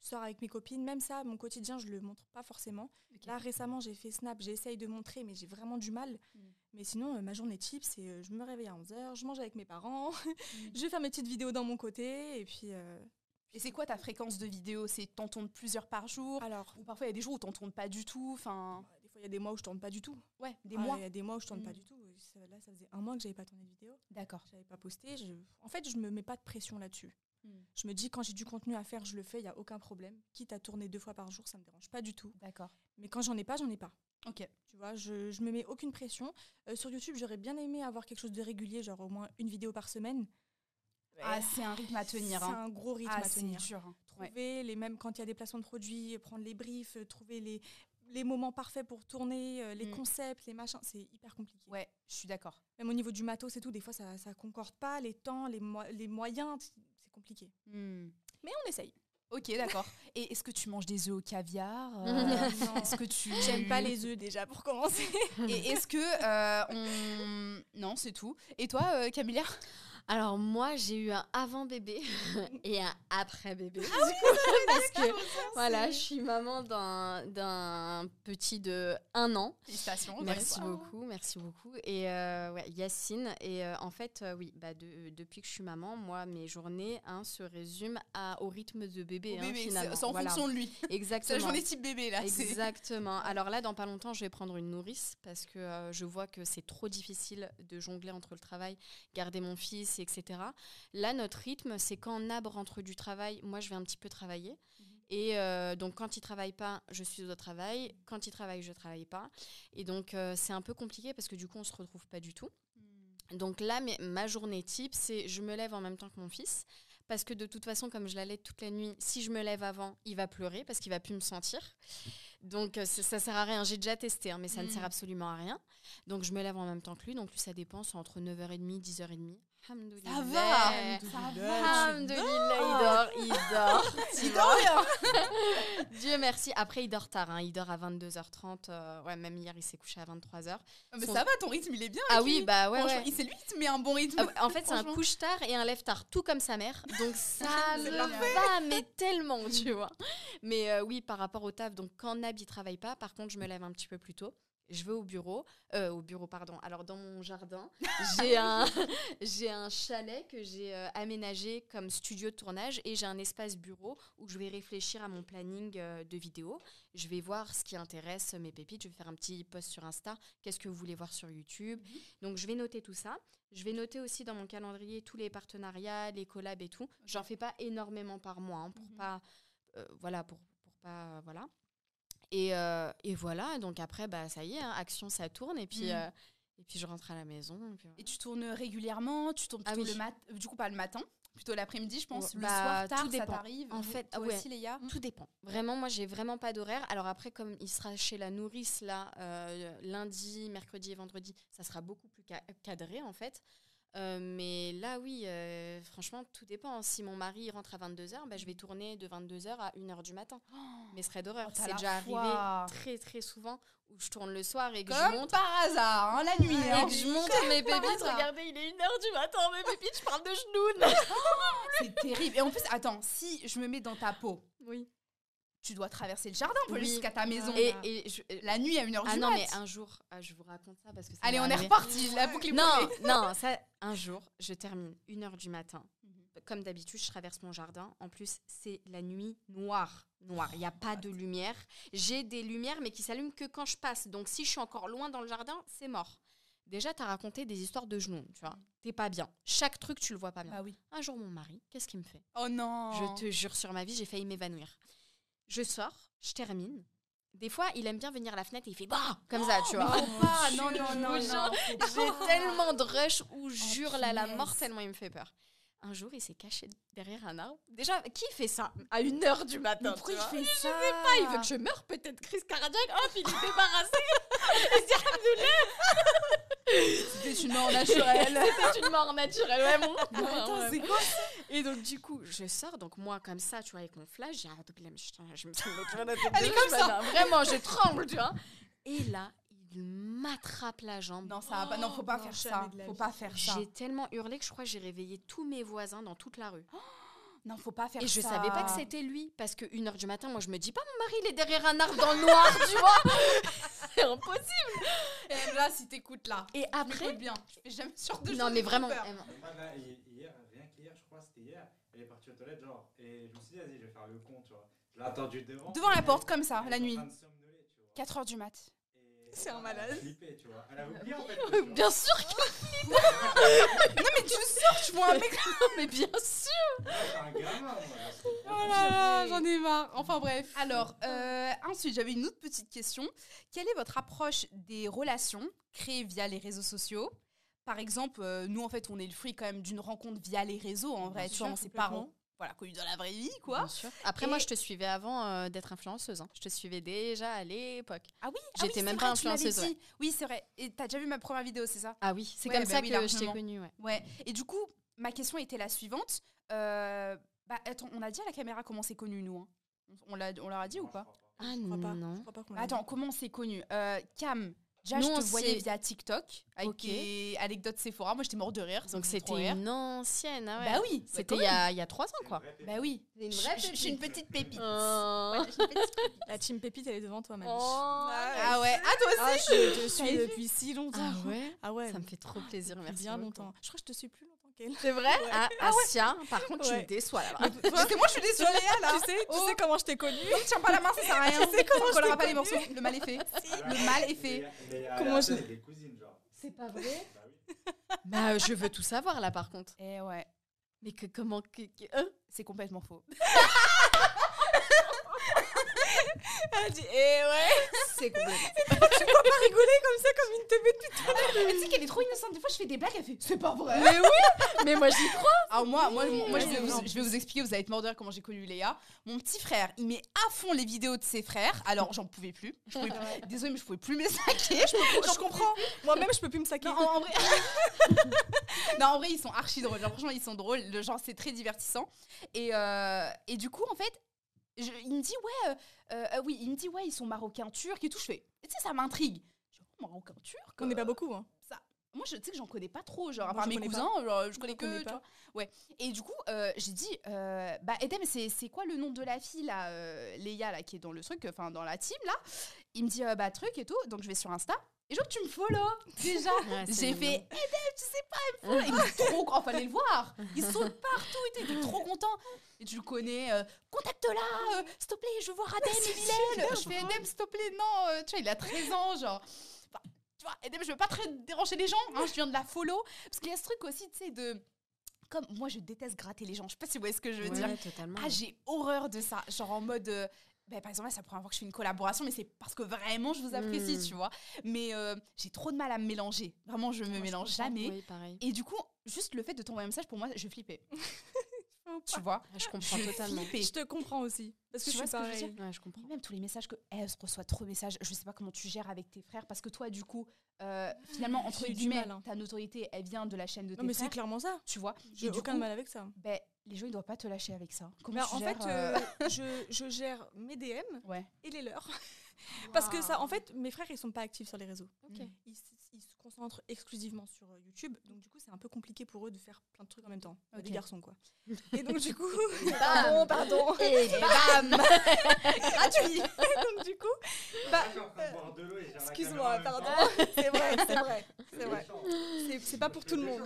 sors avec mes copines, même ça, mon quotidien, je le montre pas forcément. Là, récemment, j'ai fait Snap, j'essaye de montrer, mais j'ai vraiment du mal. Mm. Mais sinon, euh, ma journée type, c'est euh, je me réveille à 11h, je mange avec mes parents, je vais faire mes petites vidéos dans mon côté, et puis... euh, Et c'est quoi ta fréquence de vidéo? C'est t'en tournes plusieurs par jour? Alors, Ou parfois il y a des jours où t'en tournes pas du tout, enfin, bah, des fois, il y a des mois où je tourne pas du tout. ouais, des Ah, mois. Il y a des mois où je tourne Mm. pas du tout. Ça- Là, ça faisait un mois que j'avais pas tourné de vidéo, D'accord. j'avais pas posté. Je... En fait, je me mets pas de pression là-dessus. Mm. Je me dis, quand j'ai du contenu à faire, je le fais, il y a aucun problème. Quitte à tourner deux fois par jour, ça me dérange pas du tout. D'accord. Mais quand j'en ai pas, j'en ai pas. Ok. Tu vois, je, je me mets aucune pression. Euh, sur YouTube, j'aurais bien aimé avoir quelque chose de régulier, genre au moins une vidéo par semaine. Ah, c'est un rythme à tenir. C'est Hein. un gros rythme Ah, à tenir. dur. hein. Ouais. Trouver les mêmes quand il y a des placements de produits, prendre les briefs, euh, trouver les, les moments parfaits pour tourner, euh, les Mm. concepts, les machins, c'est hyper compliqué. Ouais, je suis d'accord. Même au niveau du matos et tout, des fois ça, ça concorde pas, les temps, les, mo- les moyens, compliqué. Hmm. Mais on essaye. Ok, d'accord. Et est-ce que tu manges des œufs au caviar euh, Non, Est-ce que tu J'aime pas les œufs déjà pour commencer. Et est-ce que euh, on non, c'est tout. Et toi, euh, Camilla? Alors moi j'ai eu un avant bébé et un après bébé. Ah coup, parce que voilà, je suis maman d'un d'un petit de un an. Félicitations. Merci beaucoup, merci beaucoup. Et euh, ouais, Yacine. Et euh, en fait, euh, oui, bah, de- depuis que je suis maman, moi, mes journées hein, se résument à, au rythme de bébé, hein, bébé, finalement. c'est en Voilà. fonction de lui. C'est la Exactement. journée type bébé là. Exactement. Alors là, dans pas longtemps, je vais prendre une nourrice parce que je vois que c'est trop difficile de jongler entre le travail, garder mon fils, etc. Là, notre rythme, c'est quand Nab rentre du travail, moi, je vais un petit peu travailler. Et euh, donc, quand il travaille pas, je suis au travail. Quand il travaille, je travaille pas. Et donc, euh, c'est un peu compliqué parce que du coup, on se retrouve pas du tout. Donc là, mais- ma journée type, c'est je me lève en même temps que mon fils. Parce que de toute façon, comme je l'allais toute la nuit, si je me lève avant, il va pleurer parce qu'il va plus me sentir. Donc euh, ça, ça sert à rien. J'ai déjà testé, hein, mais ça ne sert absolument à rien. Donc je me lève en même temps que lui. Donc lui, ça dépend, c'est entre 9h30, 10h30. Ça Alhamdoulilah. va, ça va. Alhamdoulilah, il dort, il dort. Il dort. Dieu merci. Après, il dort tard. hein. Il dort à 22h30. euh, ouais, même hier, il s'est couché à 23h. Mais Son- ça va, ton rythme il est bien. Ah oui, lui. bah ouais, Franchement, ouais. il- C'est lui qui te met un bon rythme. Ah en fait, c'est un couche-tard et un lève-tard, tout comme sa mère. Donc ça me va, mais tellement, tu vois. Mais euh, oui, par rapport au taf, donc quand Nab, il travaille pas, par contre, je me lève un petit peu plus tôt. Je vais au bureau, euh, au bureau, pardon. Alors, dans mon jardin, j'ai un, j'ai un chalet que j'ai euh, aménagé comme studio de tournage et j'ai un espace bureau où je vais réfléchir à mon planning euh, de vidéos. Je vais voir ce qui intéresse mes pépites. Je vais faire un petit post sur Insta. Qu'est-ce que vous voulez voir sur YouTube? Donc, je vais noter tout ça. Je vais noter aussi dans mon calendrier tous les partenariats, les collabs et tout. J'en fais pas énormément par mois hein, pour Mhm. pas, euh, voilà, pour, pour pas, voilà. Et, euh, et voilà, donc après, bah, ça y est, hein, action, ça tourne. Et puis, Mm. euh, et puis je rentre à la maison. et puis voilà. Et tu tournes régulièrement Tu tournes Ah plutôt oui. le mat du coup pas le matin, plutôt l'après-midi, je pense. Le bah, soir tard, tout ça t'arrive. En fait, toi ouais. aussi, Léa Tout dépend. Vraiment, moi, j'ai vraiment pas d'horaire. Alors après, comme il sera chez la nourrice là, euh, lundi, mercredi et vendredi, ça sera beaucoup plus ca- cadré en fait. Euh, mais là, oui, euh, franchement, tout dépend. Si mon mari rentre à 22h, bah, je vais tourner de 22h à 1h du matin. Mais ce serait d'horreur. Oh, C'est déjà foi. arrivé très très souvent où je tourne le soir et que je monte. par hasard, hein, la nuit. Et hein. que je monte mes pépites, regardez, il est 1h du matin, mes pépites, je parle de genoux. C'est terrible. Et en plus, attends, si je me mets dans ta peau, Oui. Tu dois traverser le jardin pour aller Oui. jusqu'à ta maison. Et, et je- La nuit à 1h ah du non, mat. mais un jour, ah, je vous raconte ça parce que ça Allez, on est reparti. La boucle est Non, non, ça, un jour, je termine 1h du matin. Mhm. Comme d'habitude, je traverse mon jardin. En plus, c'est la nuit noire. Noire. Il n'y a pas de lumière. J'ai des lumières, mais qui s'allument que quand je passe. Donc, si je suis encore loin dans le jardin, c'est mort. Déjà, tu as raconté des histoires de genoux, tu vois. T'es pas bien. Chaque truc, tu le vois pas bien. Bah oui. Un jour, mon mari, qu'est-ce qu'il me fait? Oh non. Je te jure sur ma vie, j'ai failli m'évanouir. Je sors, je termine. Des fois, il aime bien venir à la fenêtre et il fait bah comme ça, tu Mais vois. Non, non, non, non. J'ai tellement de rush où jure là la mort tellement il me fait peur. Un jour, il s'est caché derrière un arbre. Déjà, qui fait ça à une heure du matin pourquoi il fait ça Ah, il veut que je meure, peut-être crise cardiaque. Hop, il est débarrassé. Il dit, C'était une mort naturelle. C'était une mort naturelle, ouais, mon. Attends, Ouais. c'est quoi Et donc, du coup, je sors, donc moi, comme ça, tu vois, avec mon flash, j'ai un je me fais Elle est comme ça. Vraiment, je tremble, tu vois. Et là, il m'attrape la jambe. Non, ça va pas. Non, faut pas Non, faire ça. Faut vie. pas faire ça. J'ai tellement hurlé que je crois que j'ai réveillé tous mes voisins dans toute la rue. Non, faut pas faire Et ça. je savais pas que c'était lui, parce que une heure du matin, moi, je me dis pas, mon mari, il est derrière un arbre dans le noir, tu vois. C'est impossible. Et là, si t'écoutes là. Et Après bien. Je fais jamais genre de non, mais vraiment, hier, rien qu'hier, je crois, c'était hier. Elle est partie aux toilettes, genre. Et je me suis dit, vas-y, je vais faire le con, tu vois. Je l'ai attendu devant. Devant la porte, comme ça, la nuit. train de somnoler, tu vois. 4h du mat. C'est un malade. flippé, tu vois. Elle a oublié en fait. que, tu vois. bien sûr, Non, mais tu sors, tu vois un mec. mais bien sûr. J'étais un gamin, moi. Oh là là, j'en ai marre. Enfin bref. Alors, euh, ensuite, j'avais une autre petite question. Quelle est votre approche des relations créées via les réseaux sociaux? Par exemple, euh, nous, en fait, on est le fruit quand même d'une rencontre via les réseaux, en vrai. Bien tu sûr, vois, on s'est complètement. Voilà, connus dans la vraie vie, quoi. Bien sûr. Après, moi, je te suivais avant euh, d'être influenceuse. hein. Je te suivais déjà à l'époque. Ah oui ah J'étais oui, c'est même pas influenceuse. Oui, c'est vrai. Et t'as déjà vu ma première vidéo, c'est ça? Ah oui, c'est Ouais, comme bah ça oui, que je t'ai connue. Ouais. Ouais. Et du coup, ma question était la suivante. Euh, bah, attends, on a dit à la caméra comment c'est connu, nous. hein? On, l'a- on leur a dit ou pas? Je crois Ah Je crois pas. non. Je crois pas qu'on Bah, l'a Attends, comment on s'est connus Euh, Cam, déjà, Nous, je te on voyais via TikTok avec Ok. des anecdotes Sephora. Moi, j'étais mort de rire. Donc c'était une ancienne. Ah ouais. Bah oui, bah, C'était il y, a, il y a trois ans, quoi. Bah oui. C'est une Je- vraie je- Je suis une petite pépite. Oh. Ouais, je suis une petite pépite. La team Pépite, elle est devant toi, ma biche. Ah ouais, ah toi Ah, aussi je te suis depuis si longtemps. Ah ouais Ah ouais. Ça me fait trop plaisir, merci. bien longtemps. Je crois que je te suis plus longtemps C'est vrai? Ah, Asia, par contre, tu Ouais. me déçois là. Parce que moi, je suis désolée, là. Tu sais, tu Oh. sais comment je t'ai connue Ne tiens pas la main, ça sert à rien. Tu sais comment On je collera t'ai pas les morceaux. Le mal est fait. Le mal est fait. Léa- Léa- Comment Léa, je- c'est pas vrai? Bah. Bah, je veux tout savoir là, par contre. Eh ouais, Mais que comment que, que- hein? C'est complètement faux. Elle dit, eh ouais. C'est complètement. Tu peux pas rigoler comme ça, comme une teubée de Mais tu sais qu'elle est trop innocente. Des fois, je fais des blagues, elle fait C'est pas vrai. Mais oui Mais moi, j'y crois. Alors moi, moi, moi je, vais vous, je vais vous expliquer, vous allez être mort de rire comment j'ai connu Léa. Mon petit frère, il met à fond les vidéos de ses frères. Alors, j'en pouvais plus. Je pouvais plus. Désolée, mais je pouvais plus me saquer. Je, Je comprends. Moi-même, je peux plus me saquer. Non, en, en vrai... non, en vrai, ils sont archi drôles. Genre, franchement, ils sont drôles. Le genre, c'est très divertissant. Et, euh, et du coup, en fait, je- il me dit, ouais, euh, euh, euh, oui, il me dit, ouais, ils sont marocains, turcs et tout. Je fais, tu sais, ça m'intrigue. Je dis, marocains, turcs On n'est pas beaucoup. Hein. Moi, je tu sais que j'en connais pas trop, genre, à part mes cousins, genre, je connais que. connais tu pas. vois. Ouais. Et du coup, euh, j'ai dit, euh, bah, Edem, c'est c'est quoi le nom de la fille, là, euh, Léa, là, qui est dans le truc, enfin, dans la team, là? Il me dit, bah, truc et tout. Donc, je vais sur Insta. Et genre, tu me follow, déjà. Ouais, J'ai fait, Edem, tu sais pas, elle me follow. Il trop content, fallait le voir. Il saute partout, il était trop content. Et tu le connais, euh, contacte-la, euh, s'il te plaît, je veux voir Adem et Bilal. Je fais, Edem, s'il te plaît, non, euh, tu vois, il a 13 ans, genre. Enfin, tu vois, Edem, je veux pas très déranger les gens, hein, je viens de la follow. Parce qu'il y a ce truc aussi, tu sais, de. Comme moi, je déteste gratter les gens. Je sais pas si vous voyez ce que je veux Ouais, dire. totalement. Ah, j'ai horreur de ça. Genre en mode. euh, bah, par exemple, là, la première fois que je fais une collaboration, mais c'est parce que vraiment, je vous apprécie, Mm. tu vois. Mais euh, j'ai trop de mal à me mélanger. Vraiment, je me Moi, je mélange jamais. Oui, pareil. Et du coup, juste le fait de t'envoyer un message, pour moi, je flippais. Tu vois Je comprends Je totalement. flippais. Je te comprends aussi. Parce que Tu je vois suis ce que je veux pareil. dire Ouais, je comprends. Même tous les messages que elle reçoit trop de messages. Je sais pas comment tu gères avec tes frères parce que toi, du coup, euh, finalement, entre guillemets, mal, hein. ta notoriété, elle vient de la chaîne de tes Non, mais c'est clairement ça. Tu vois J'ai aucun coup, mal avec ça. ben, les gens, ils doivent pas te lâcher avec ça. Comment Mais tu en gères, fait, euh, euh, je, je gère mes DM Ouais. et les leurs. Parce que ça, en fait, mes frères, ils sont pas actifs sur les réseaux. Ok. Ils, se concentrent exclusivement sur euh, YouTube. Donc, du coup, c'est un peu compliqué pour eux de faire plein de trucs en même temps. Euh, Les Ok. garçons, quoi. Et donc, du coup. Bam. pardon. Et bam Gratuit donc, du coup. Bah, excuse-moi, pardon. C'est vrai, c'est vrai. C'est vrai. C'est pas pour tout le monde.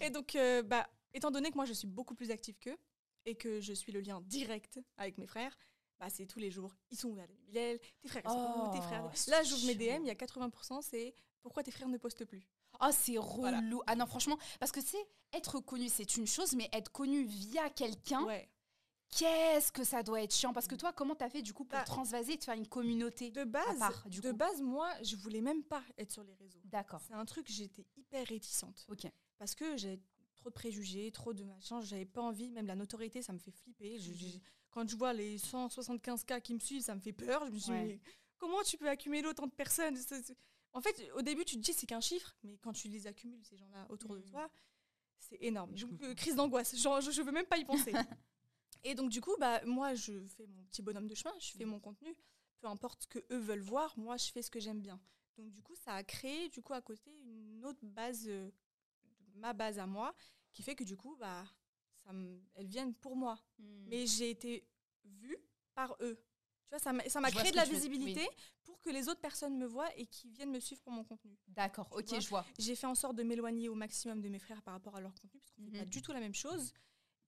Et donc, euh, bah, étant donné que moi, je suis beaucoup plus active qu'eux et que je suis le lien direct avec mes frères, bah, c'est tous les jours. Ils sont et Bilal Tes frères, ils sont où Tes frères Oh, c'est Là, j'ouvre mes. DM, il y a 80%, c'est pourquoi tes frères ne postent plus Oh, c'est relou. Voilà. Ah non, franchement, parce que sais, être connu, c'est une chose, mais être connu via quelqu'un, Ouais. Qu'est-ce que ça doit être chiant? Parce que toi, comment t'as fait du coup pour Bah, transvaser et de faire une communauté De base, part, du de coup? base, moi, je voulais même pas être sur les réseaux. D'accord. C'est un truc, j'étais hyper réticente. Ok. Parce que j'ai trop de préjugés, trop de machin, j'avais pas envie, même la notoriété, ça me fait flipper. Je- je- quand je vois les 175 cas qui me suivent, ça me fait peur. Je me dis, Ouais. mais comment tu peux accumuler autant de personnes? En fait, au début, tu te dis c'est qu'un chiffre, mais quand tu les accumules, ces gens-là, autour de Mm. toi, c'est énorme. Je euh, crise d'angoisse, je, je veux même pas y penser. Et donc, du coup, bah, moi, je fais mon petit bonhomme de chemin, je fais mon contenu. Peu importe ce que eux veulent voir, moi, je fais ce que j'aime bien. Donc, du coup, ça a créé, du coup, à côté, une autre base, euh, ma base à moi, qui fait que, du coup, bah, ça elles viennent pour moi. Hmm. Mais j'ai été vue par eux. Tu vois, ça m'a créé de la visibilité pour que les autres personnes me voient et qui viennent me suivre pour mon contenu. D'accord, ok, vois je vois. J'ai fait en sorte de m'éloigner au maximum de mes frères par rapport à leur contenu, parce qu'on fait Mhm. pas du tout la même chose.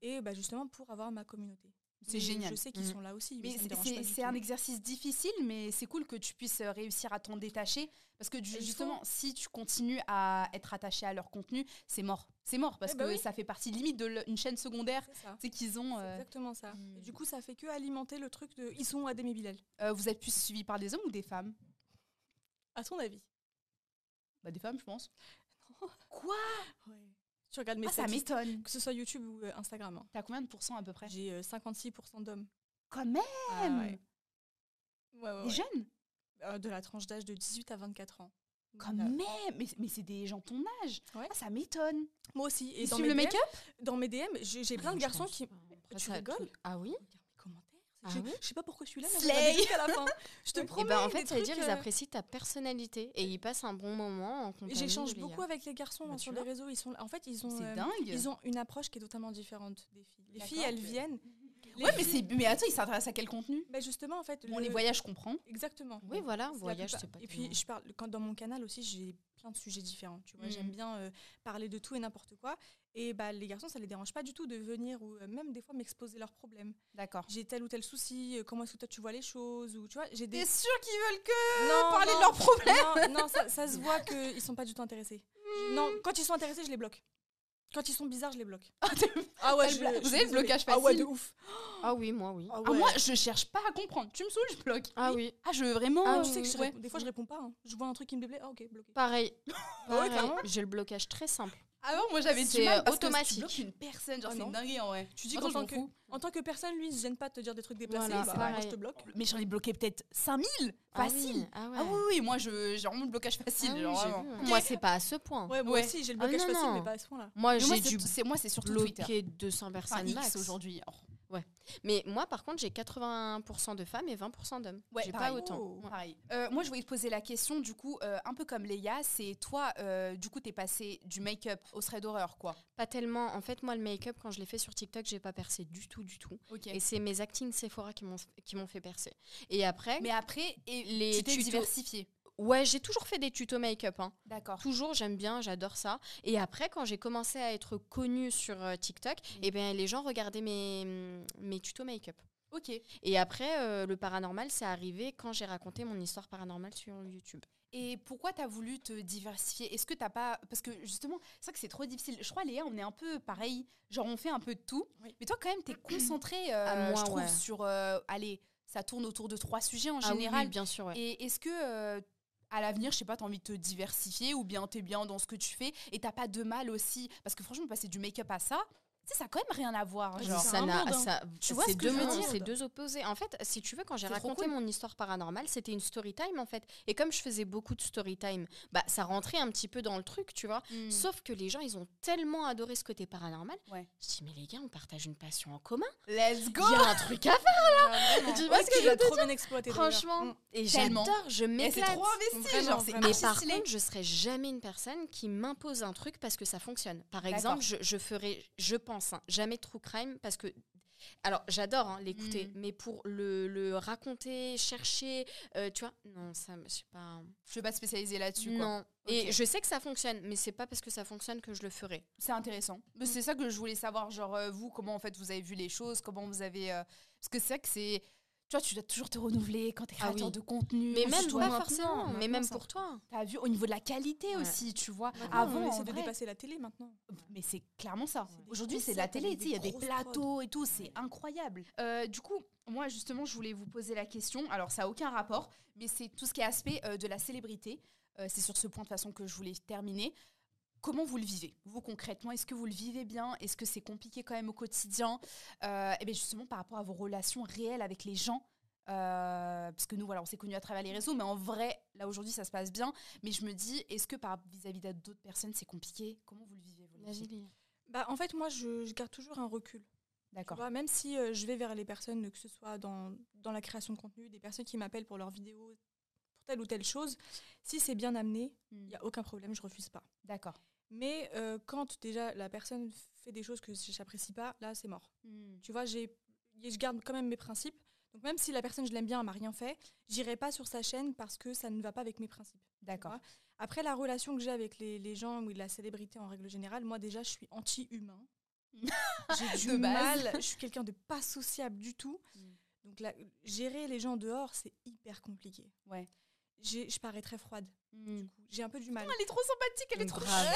Et bah, justement, pour avoir ma communauté. C'est génial. Je sais qu'ils Mhm. sont là aussi. Mais c'est- un exercice difficile, mais c'est cool que tu puisses euh, réussir à t'en détacher. Parce que faut. justement, si tu continues à être attaché à leur contenu, c'est mort. C'est mort parce Eh bah que oui. ça fait partie limite d'une chaîne secondaire. C'est qu'ils ont. Euh, exactement ça. hmm. Et du coup, ça fait que alimenter le truc de ils sont Adem et Bilal. euh, vous êtes plus suivi par des hommes ou des femmes? À ton avis? Bah, des femmes, je pense. Non. Quoi? Tu regardes mes Ah, ça m'étonne. que ce soit YouTube ou euh, Instagram. hein. T'as combien de pourcents à peu près? J'ai euh, 56% d'hommes. Quand même Ah ouais. Ouais, ouais, Des jeunes? Euh, de la tranche d'âge de 18 à 24 ans. Quand même Mais, mais c'est des gens ton âge Ouais. Ah, ça m'étonne Moi aussi. Et Ils dans mes le DM, make-up? Dans mes DM, j'ai j'ai plein de garçons qui. Tu rigoles? Ah oui? Ah je, oui je sais pas pourquoi je suis là, mais Slay. jusqu'à la fin. Je te Et promets. ben en fait, ça veut dire trucs, ils euh, apprécient ta personnalité et ils passent un bon moment en compagnie. J'échange beaucoup avec les garçons Bah, hein, tu sur les réseaux. Ils sont, en fait, ils ont, C'est euh, dingue ils ont une approche qui est totalement différente des filles. Les filles, elles viennent. les Ouais, mais, c'est- mais attends, ils s'intéressent à quel contenu? Bah, justement, en fait. Bon, le- les voyages, je comprends. Exactement. Oui, voilà, voyage, c'est pas Et puis, je parle, quand dans mon canal aussi, j'ai plein de sujets différents. Tu vois, Mhm. j'aime bien euh, parler de tout et n'importe quoi. Et bah, les garçons, ça les dérange pas du tout de venir ou euh, même des fois m'exposer leurs problèmes. D'accord. J'ai tel ou tel souci, euh, comment est-ce que toi tu vois les choses ou tu vois, j'ai des T'es sûr qu'ils veulent que non, parler de leurs problèmes Non, non, ça, ça se voit qu'ils sont pas du tout intéressés. Non, quand ils sont intéressés, je les bloque. Quand ils sont bizarres, je les bloque. Ah, Ah ouais, je, je vous avez le blocage Ah ouais, de facile ouf. Ah oui, moi oui. Ah, Ah, moi, je cherche pas à comprendre. Tu me saoules, je bloque. Ah oui, Ah, je veux vraiment. Ah, tu sais que je ouais. des fois je réponds pas. hein. Je vois un truc qui me déplaît, ah ok, bloqué. pareil. Pareil, clairement. J'ai le blocage très simple. Avant, moi, j'avais du mal euh, parce que automatique. tu bloques une personne, genre, Ah c'est une dinguerie en vrai. Tu dis qu'en tant, que- en tant que personne, lui, il se gêne pas de te dire des trucs déplacés, Voilà, bah, moi je te bloque. Mais j'en ai bloqué peut-être 5000 Ah facile. oui, Ah, ouais. Ah oui, oui, moi, je- j'ai vraiment le blocage facile. Ah oui, genre, j'ai vraiment. vu, ouais. Moi, c'est pas à ce point. Ouais, moi Ouais. aussi, j'ai le Ah blocage non, facile, non. mais pas à ce point-là. Moi, j'ai c'est- moi, c'est surtout Twitter. bloquer 200 Enfin, personnes X max. aujourd'hui. Oh. Mais moi, par contre, j'ai 80% de femmes et 20% d'hommes. Ouais, j'ai pas autant. Oh. Ouais. Pareil. Euh, moi, je voulais te poser la question, du coup, euh, un peu comme Léa, c'est toi, euh, du coup, t'es passé du make-up au thread d'horreur, quoi. Pas tellement. En fait, moi, le make-up, quand je l'ai fait sur TikTok, j'ai pas percé du tout, du tout. Et c'est mes actings Sephora qui m'ont qui m'ont fait percer. Et après, Mais après, et les tu t'es diversifié. Ouais, j'ai toujours fait des tutos make-up. hein. D'accord. Toujours, j'aime bien, j'adore ça. Et après, quand j'ai commencé à être connue sur euh, TikTok, Mm. eh ben, les gens regardaient mes, mm, mes tutos make-up. Ok. Et après, euh, le paranormal, c'est arrivé quand j'ai raconté mon histoire paranormale sur YouTube. Et pourquoi t'as voulu te diversifier? Est-ce que t'as pas. Parce que justement, c'est vrai que c'est trop difficile. Je crois, Léa, on est un peu pareil. Genre, on fait un peu de tout. Oui. Mais toi, quand même, t'es concentré, euh, À moi, je trouve, ouais. sur. euh, allez, ça tourne autour de trois sujets en Ah général. oui, bien sûr, ouais. Et est-ce que. À l'avenir, je sais pas, t'as envie de te diversifier ou bien t'es bien dans ce que tu fais et t'as pas de mal aussi. Parce que franchement, passer du make-up à ça, tu sais, ça a quand même rien à voir. Ouais, Genre. ça n'a, hein. ça, Tu vois c'est ce deux mondes, c'est opposés. En fait, si tu veux, quand j'ai C'est raconté cool. mon histoire paranormale, c'était une story time en fait. Et comme je faisais beaucoup de story time, bah ça rentrait un petit peu dans le truc, tu vois. Mm. Sauf que les gens, ils ont tellement adoré ce côté paranormal. Ouais. Je dis mais les gars, on partage une passion en commun. Let's go Il y a un truc à faire. Vraiment. Tu vois Ouais, ce que je veux trop bien exploité. Franchement, Mm. et Tellement. j'adore, je Et c'est m'éclate. trop investi, genre, c'est. Mais par contre, je serai jamais une personne qui m'impose un truc parce que ça fonctionne. Par exemple, je, je ferai, je pense, hein, jamais true crime parce que. Alors, j'adore hein, l'écouter, Mm. mais pour le, le raconter, chercher, euh, tu vois, non, ça, me- je sais pas. Je vais pas spécialiser là-dessus. quoi. Non. Et Ok. je sais que ça fonctionne, mais c'est pas parce que ça fonctionne que je le ferai. C'est intéressant. Mais C'est ça que je voulais savoir, genre euh, vous, comment en fait vous avez vu les choses, comment vous avez... euh, Parce que c'est vrai que c'est... Tu vois, tu dois toujours te renouveler quand t'es Ah créateur oui. de contenu. Mais même pas forcément, mais même pour toi. T'as vu, au niveau de la qualité Ouais. aussi, tu vois. Maintenant, Avant, on en essaie de vrai- dépasser la télé maintenant. Mais c'est clairement ça. C'est Aujourd'hui, c'est de la télé, tu il y a des plateaux et tout, c'est incroyable. Euh, du coup, moi, justement, je voulais vous poser la question. Alors, ça n'a aucun rapport, mais c'est tout ce qui est aspect euh, de la célébrité. Euh, c'est sur ce point, de toute façon, que je voulais terminer. Comment vous le vivez, vous concrètement? Est-ce que vous le vivez bien? Est-ce que c'est compliqué quand même au quotidien? Euh, Et bien justement par rapport à vos relations réelles avec les gens, euh, parce que nous voilà, on s'est connus à travers les réseaux, mais en vrai, là aujourd'hui ça se passe bien. Mais je me dis, est-ce que par vis-à-vis d'autres personnes c'est compliqué? Comment vous le vivez vous, Bah, en fait, moi, je, je garde toujours un recul. D'accord. même si euh, je vais vers les personnes, que ce soit dans, dans la création de contenu, des personnes qui m'appellent pour leurs vidéos, pour telle ou telle chose, si c'est bien amené, il Hmm. n'y a aucun problème, je refuse pas. D'accord. Mais euh, quand déjà la personne fait des choses que j'apprécie pas, là, c'est mort. Hmm. Tu vois, j'ai, je garde quand même mes principes. Donc même si la personne, je l'aime bien, elle m'a rien fait, j'irai pas sur sa chaîne parce que ça ne va pas avec mes principes. D'accord. Après, la relation que j'ai avec les, les gens ou la célébrité en règle générale, moi déjà, je suis anti-humain. J'ai du De mal, je suis quelqu'un de pas sociable du tout. Mm. Donc là, gérer les gens dehors, c'est hyper compliqué. Ouais. J'ai- Je parais très froide. Hmm. du coup. J'ai un peu du mal. Elle est trop sympathique, elle est trop Grave.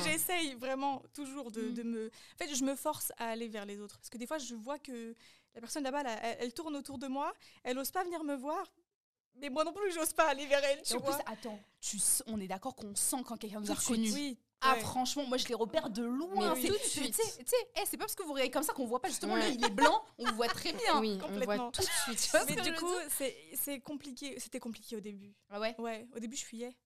J'essaye vraiment toujours de, Mm. de me. En fait, je me force à aller vers les autres. Parce que des fois, je vois que la personne là-bas, là, elle, elle tourne autour de moi, elle ose pas venir me voir. Mais moi non plus, j'ose pas aller vers elle. Et Tu en plus, vois. attends, tu, on est d'accord qu'on sent quand quelqu'un nous a reconnus. Oui. Ah franchement, moi je les repère de loin. Mais tout de suite. Tu sais, eh, c'est pas parce que vous regardez comme ça qu'on voit pas justement Ouais. lui il est blanc, on le voit très bien. Oui, on voit complètement. tout de suite. Mais je du coup, c'est c'est compliqué. C'était compliqué au début. Ah ouais. Ouais, au début, je fuyais.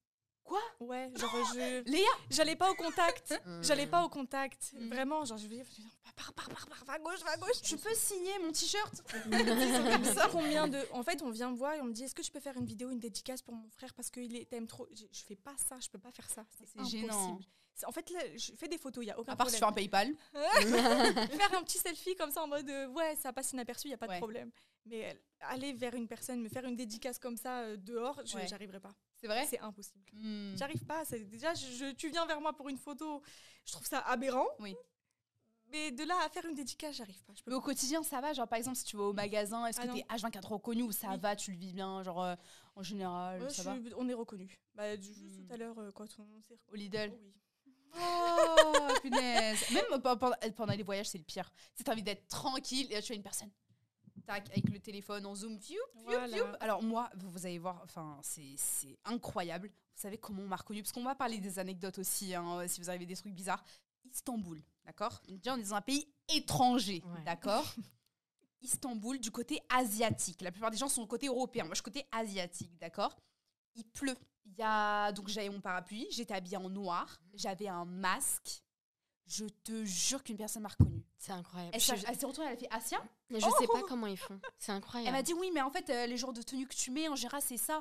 Quoi? Ouais, genre, je. Léa? J'allais pas au contact. Mm. J'allais pas au contact. Mm. Vraiment, genre, je vais dire, par, par, par, par, à gauche, va gauche. Tu peux signer mon t-shirt? Je sais combien de. En fait, on vient me voir et on me dit est-ce que je peux faire une vidéo, une dédicace pour mon frère parce qu'il est- t'aime trop? Je, je fais pas ça, je peux pas faire ça. C'est C'est gênant. En fait, là, je fais des photos, il y a aucun À part problème. un PayPal. faire un petit selfie comme ça en mode euh, ouais, ça passe inaperçu, il y a pas Ouais. de problème. Mais euh, aller vers une personne, me faire une dédicace comme ça euh, dehors, je Ouais. j'arriverai pas. C'est vrai? C'est impossible. Hmm. J'arrive pas. Déjà, je, je- tu viens vers moi pour une photo, je trouve ça aberrant. Oui. Mais de là à faire une dédicace, j'arrive pas. Je peux Mais au pas. quotidien, ça va. Genre, par exemple, si tu vas au magasin, est-ce Ah que t'es H24 reconnu ou ça Oui. va, tu le vis bien Genre, euh, en général, Ouais, ça va? suis- on est reconnu. Bah, juste Hmm. tout à l'heure, quand on s'est Au Lidl. Oh oui. Oh, punaise. Même pe- pendant, les voyages, c'est le pire. Tu as envie d'être tranquille et là, tu as une personne. Tac, avec le téléphone en zoom. Fiou, Voilà. fiou. Alors, moi, vous, allez voir, enfin, c'est c'est incroyable. Vous savez comment on m'a reconnu Parce qu'on va parler des anecdotes aussi, hein, si vous arrivez des trucs bizarres. Istanbul, d'accord? Déjà, on est dans un pays étranger, Ouais. d'accord? Istanbul, du côté asiatique. La plupart des gens sont du côté européen. Moi, je suis côté asiatique, d'accord? Il pleut. Il y a donc j'avais mon parapluie, j'étais habillée en noir, j'avais un masque, Je te jure qu'une personne m'a reconnue. C'est incroyable. Elle s'est retournée, elle a fait Asia. je sais pas comment ils font. C'est incroyable. Elle m'a dit oui, mais en fait, euh, les genres de tenues que tu mets, en général, c'est ça.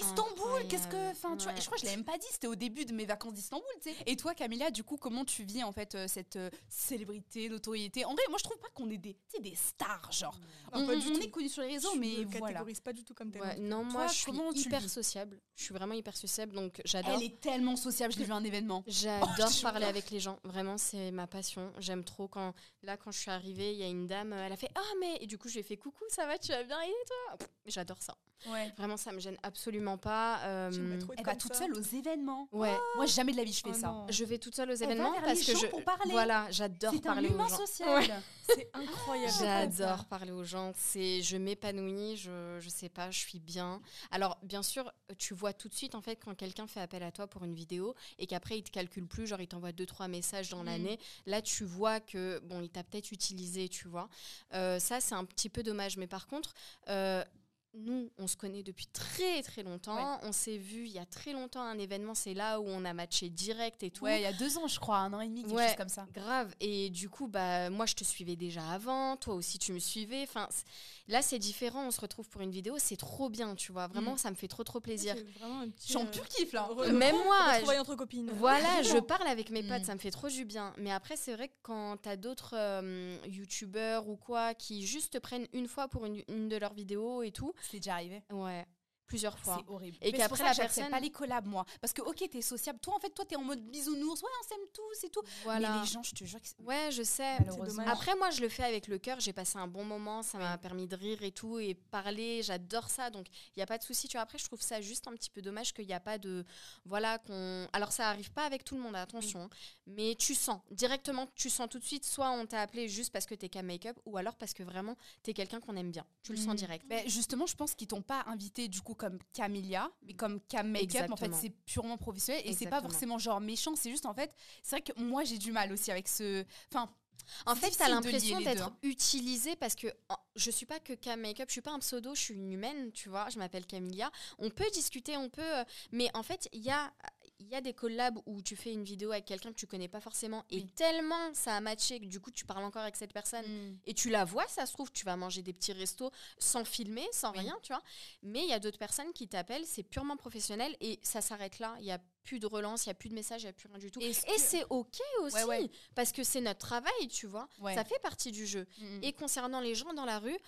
Istanbul, qu'est-ce que. Enfin, tu vois, je crois que je l'avais même pas dit, c'était au début de mes vacances d'Istanbul, tu sais. Et toi, Camilla, du coup, comment tu vis en fait euh, cette euh, célébrité, notoriété? En vrai, moi, je trouve pas qu'on est des, tu sais, des stars, genre. Non, on pas on- du on tout. est connus sur les réseaux, Je mais me voilà. catégorise pas du tout comme tel. Ouais, non, moi Toi, je suis tu hyper sociable. Je suis vraiment hyper sociable, donc j'adore. Elle est tellement sociable, je l'ai vu à un événement. J'adore parler avec les gens. Vraiment, c'est ma passion. J'aime trop quand, là, quand je suis arrivée, il y a une dame, elle a fait Ah, mais. Et du coup, je lui ai fait Coucou, ça va, tu vas bien Et toi? J'adore ça. Ouais. Vraiment, ça me gêne absolument pas. euh, trop Elle va toute seule aux événements. Ouais, Moi, jamais de la vie, je fais Oh ça. non. je vais toute seule aux va événements vers parce les que je. pour parler. Voilà, j'adore un parler aux gens. social. C'est incroyable. J'adore parler aux gens. C'est, je m'épanouis. Je, je sais pas, je suis bien. Alors, bien sûr, tu vois tout de suite en fait quand quelqu'un fait appel à toi pour une vidéo et qu'après il te calcule plus, genre il t'envoie deux trois messages dans Mm. l'année. Là, tu vois que bon, il t'a peut-être utilisé, tu vois. Euh, ça, c'est un petit peu dommage. Mais par contre. euh, nous, on se connaît depuis très très longtemps. On s'est vu il y a très longtemps à un événement. C'est là où on a matché direct et tout. Ouais, il y a deux ans, je crois, un an et demi, quelque Ouais. chose comme ça. Grave. Et du coup, bah, moi, je te suivais déjà avant. Toi aussi, tu me suivais. Enfin, là, c'est différent. On se retrouve pour une vidéo. C'est trop bien, tu vois. Vraiment, Mm. ça me fait trop, trop plaisir. J'en euh, pur kiff là. re- Même moi, retrouvailles entre copines. Voilà, je parle avec mes potes, Mm. ça me fait trop du bien. Mais après, c'est vrai que quand t'as d'autres euh, youtubeurs ou quoi qui juste te prennent une fois pour une, une de leurs vidéos et tout, C'est déjà arrivé. ouais, plusieurs fois. C'est horrible. Et Mais qu'après, la personne- pas les collabs, moi. Parce que, ok, t'es sociable. Toi, en fait, toi, t'es en mode bisounours. Ouais, on s'aime tous et tout. Voilà. Mais les gens, je te jure que Ouais, je sais. Après, moi, je le fais avec le cœur. J'ai passé un bon moment. Ça m'a permis de rire et tout et parler. J'adore ça. Donc, il n'y a pas de souci. Tu vois, après, je trouve ça juste un petit peu dommage qu'il n'y a pas de. Voilà, qu'on. Alors, ça arrive pas avec tout le monde, attention. Mais tu sens. Directement, tu sens tout de suite. Soit on t'a appelé juste parce que t'es cam make-up ou alors parce que vraiment, t'es quelqu'un qu'on aime bien. Tu le sens direct. Ben, justement, je pense qu'ils t'ont pas invité du coup comme Camélia, mais comme Cam Makeup. En fait, c'est purement professionnel et c'est pas forcément genre méchant. C'est juste en fait, c'est vrai que moi j'ai du mal aussi avec ce. Enfin, En fait, t'as l'impression d'être hein. utilisé parce que je suis pas que cam make-up, je suis pas un pseudo, je suis une humaine, tu vois. Je m'appelle Camilia. On peut discuter, on peut. euh, Mais en fait, il y a. Il y a des collabs où tu fais une vidéo avec quelqu'un que tu connais pas forcément et Oui. tellement ça a matché que du coup tu parles encore avec cette personne mm, et tu la vois, ça se trouve, tu vas manger des petits restos sans filmer, sans Oui. rien, tu vois. Mais il y a d'autres personnes qui t'appellent, c'est purement professionnel et ça s'arrête là. Il y a plus de relance, il y a plus de message, il y a plus rien du tout. Est-ce Et que- c'est ok aussi Ouais, ouais. parce que c'est notre travail, tu vois. ouais. Ça fait partie du jeu. Mm, Et concernant les gens dans la rue,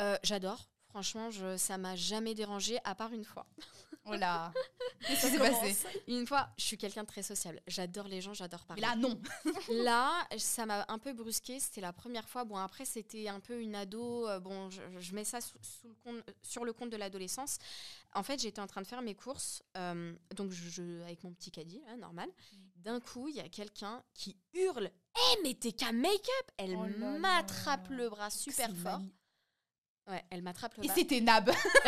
euh, j'adore. Franchement, je, ça m'a jamais dérangé à part une fois. Oh là. Qu'est-ce qui s'est passé Une fois, je suis quelqu'un de très sociable. J'adore les gens, j'adore Mais parler. là, non. Là, ça m'a un peu brusqué. C'était la première fois. Bon, après, c'était un peu une ado. euh, Bon, je, je mets ça sous, sous le compte, sur le compte de l'adolescence. En fait, j'étais en train de faire mes courses, euh, donc je, je- avec mon petit caddie, là, normal. D'un coup, il y a quelqu'un qui hurle Eh, mais t'es qu'un make-up Elle Oh m'attrape le bras super fort. Ouais, elle m'attrape le Et bras. c'était Nab.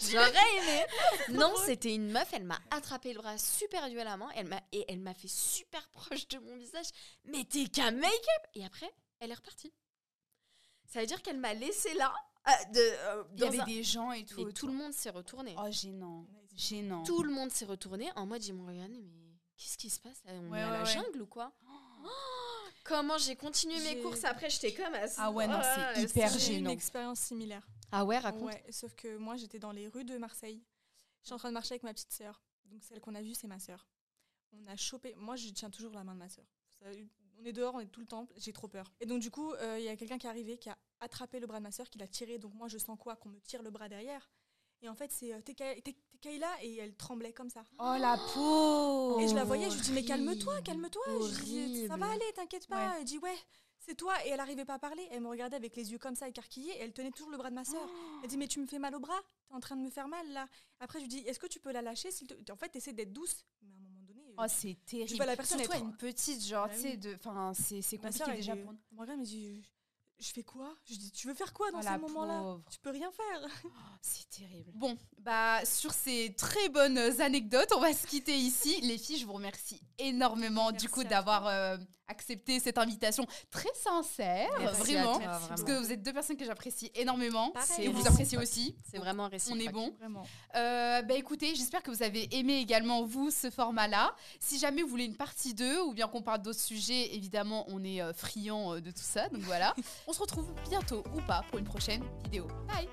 J'aurais aimé. Non, c'était une meuf. Elle m'a attrapé le bras super violemment. Elle m'a et elle m'a fait super proche de mon visage. Mais t'es qu'un make-up. Et après, elle est repartie. Ça veut dire qu'elle m'a laissé là. euh, de, euh, Il y dans avait un- des gens et tout. Et tout le monde s'est retourné. Oh, gênant. Gênant. Tout le monde s'est retourné en mode ils m'ont regardé mais qu'est-ce qui se passe là? On Ouais, est à ouais, la ouais. jungle ou quoi? Oh, Comment j'ai continué mes J'ai- courses après? J'étais comme à- Ah ouais, non, Oh c'est hyper J'ai eu une gênant. expérience similaire. Ah ouais raconte. Ouais, sauf que moi, j'étais dans les rues de Marseille. Je suis en train de marcher avec ma petite sœur. Donc, celle qu'on a vue, c'est ma sœur. On a chopé. Moi, je tiens toujours la main de ma sœur. On est dehors, on est tout le temps. J'ai trop peur. Et donc, du coup, euh, il y a quelqu'un qui est arrivé, qui a attrapé le bras de ma sœur, qui l'a tiré. Donc, moi, je sens quoi? Qu'on me tire le bras derrière. Et en fait, c'est euh, t'es Kay- t'es- t'es Kayla et elle tremblait comme ça. Oh la peau. Et je la voyais, je lui dis mais calme-toi, calme-toi. Je dis, ça va aller, t'inquiète pas. Elle dit ouais, c'est toi. Et elle arrivait pas à parler. Elle me regardait avec les yeux comme ça écarquillés. Et elle tenait toujours le bras de ma sœur. Elle dit mais tu me fais mal au bras. T'es en train de me faire mal là. Après je lui dis est-ce que tu peux la lâcher. En fait t'essaies d'être douce. Mais à un moment donné. euh, Oh, c'est terrible. vois la personne Surtout être- une petite, genre, Bah tu sais, oui. de. Enfin, c'est compliqué elle déjà pour elle me regarde, elle me dit je fais quoi? Je dis tu veux faire quoi dans Oh, ce moment-là. Tu peux rien faire. C'est terrible. Bon, bah sur ces très bonnes anecdotes, on va se quitter ici. Les filles, je vous remercie énormément du coup d'avoir euh, accepté cette invitation très sincère, Merci vraiment. toi, Parce que vous êtes deux personnes que j'apprécie énormément Pareil. et vous appréciez aussi. C'est vraiment On réciproque. est bon. Vraiment. Euh, bah écoutez, j'espère que vous avez aimé également vous ce format-là. Si jamais vous voulez une partie 2 ou bien qu'on parle d'autres sujets, évidemment, on est euh, friand euh, de tout ça. Donc voilà. on se retrouve bientôt ou pas pour une prochaine vidéo. Bye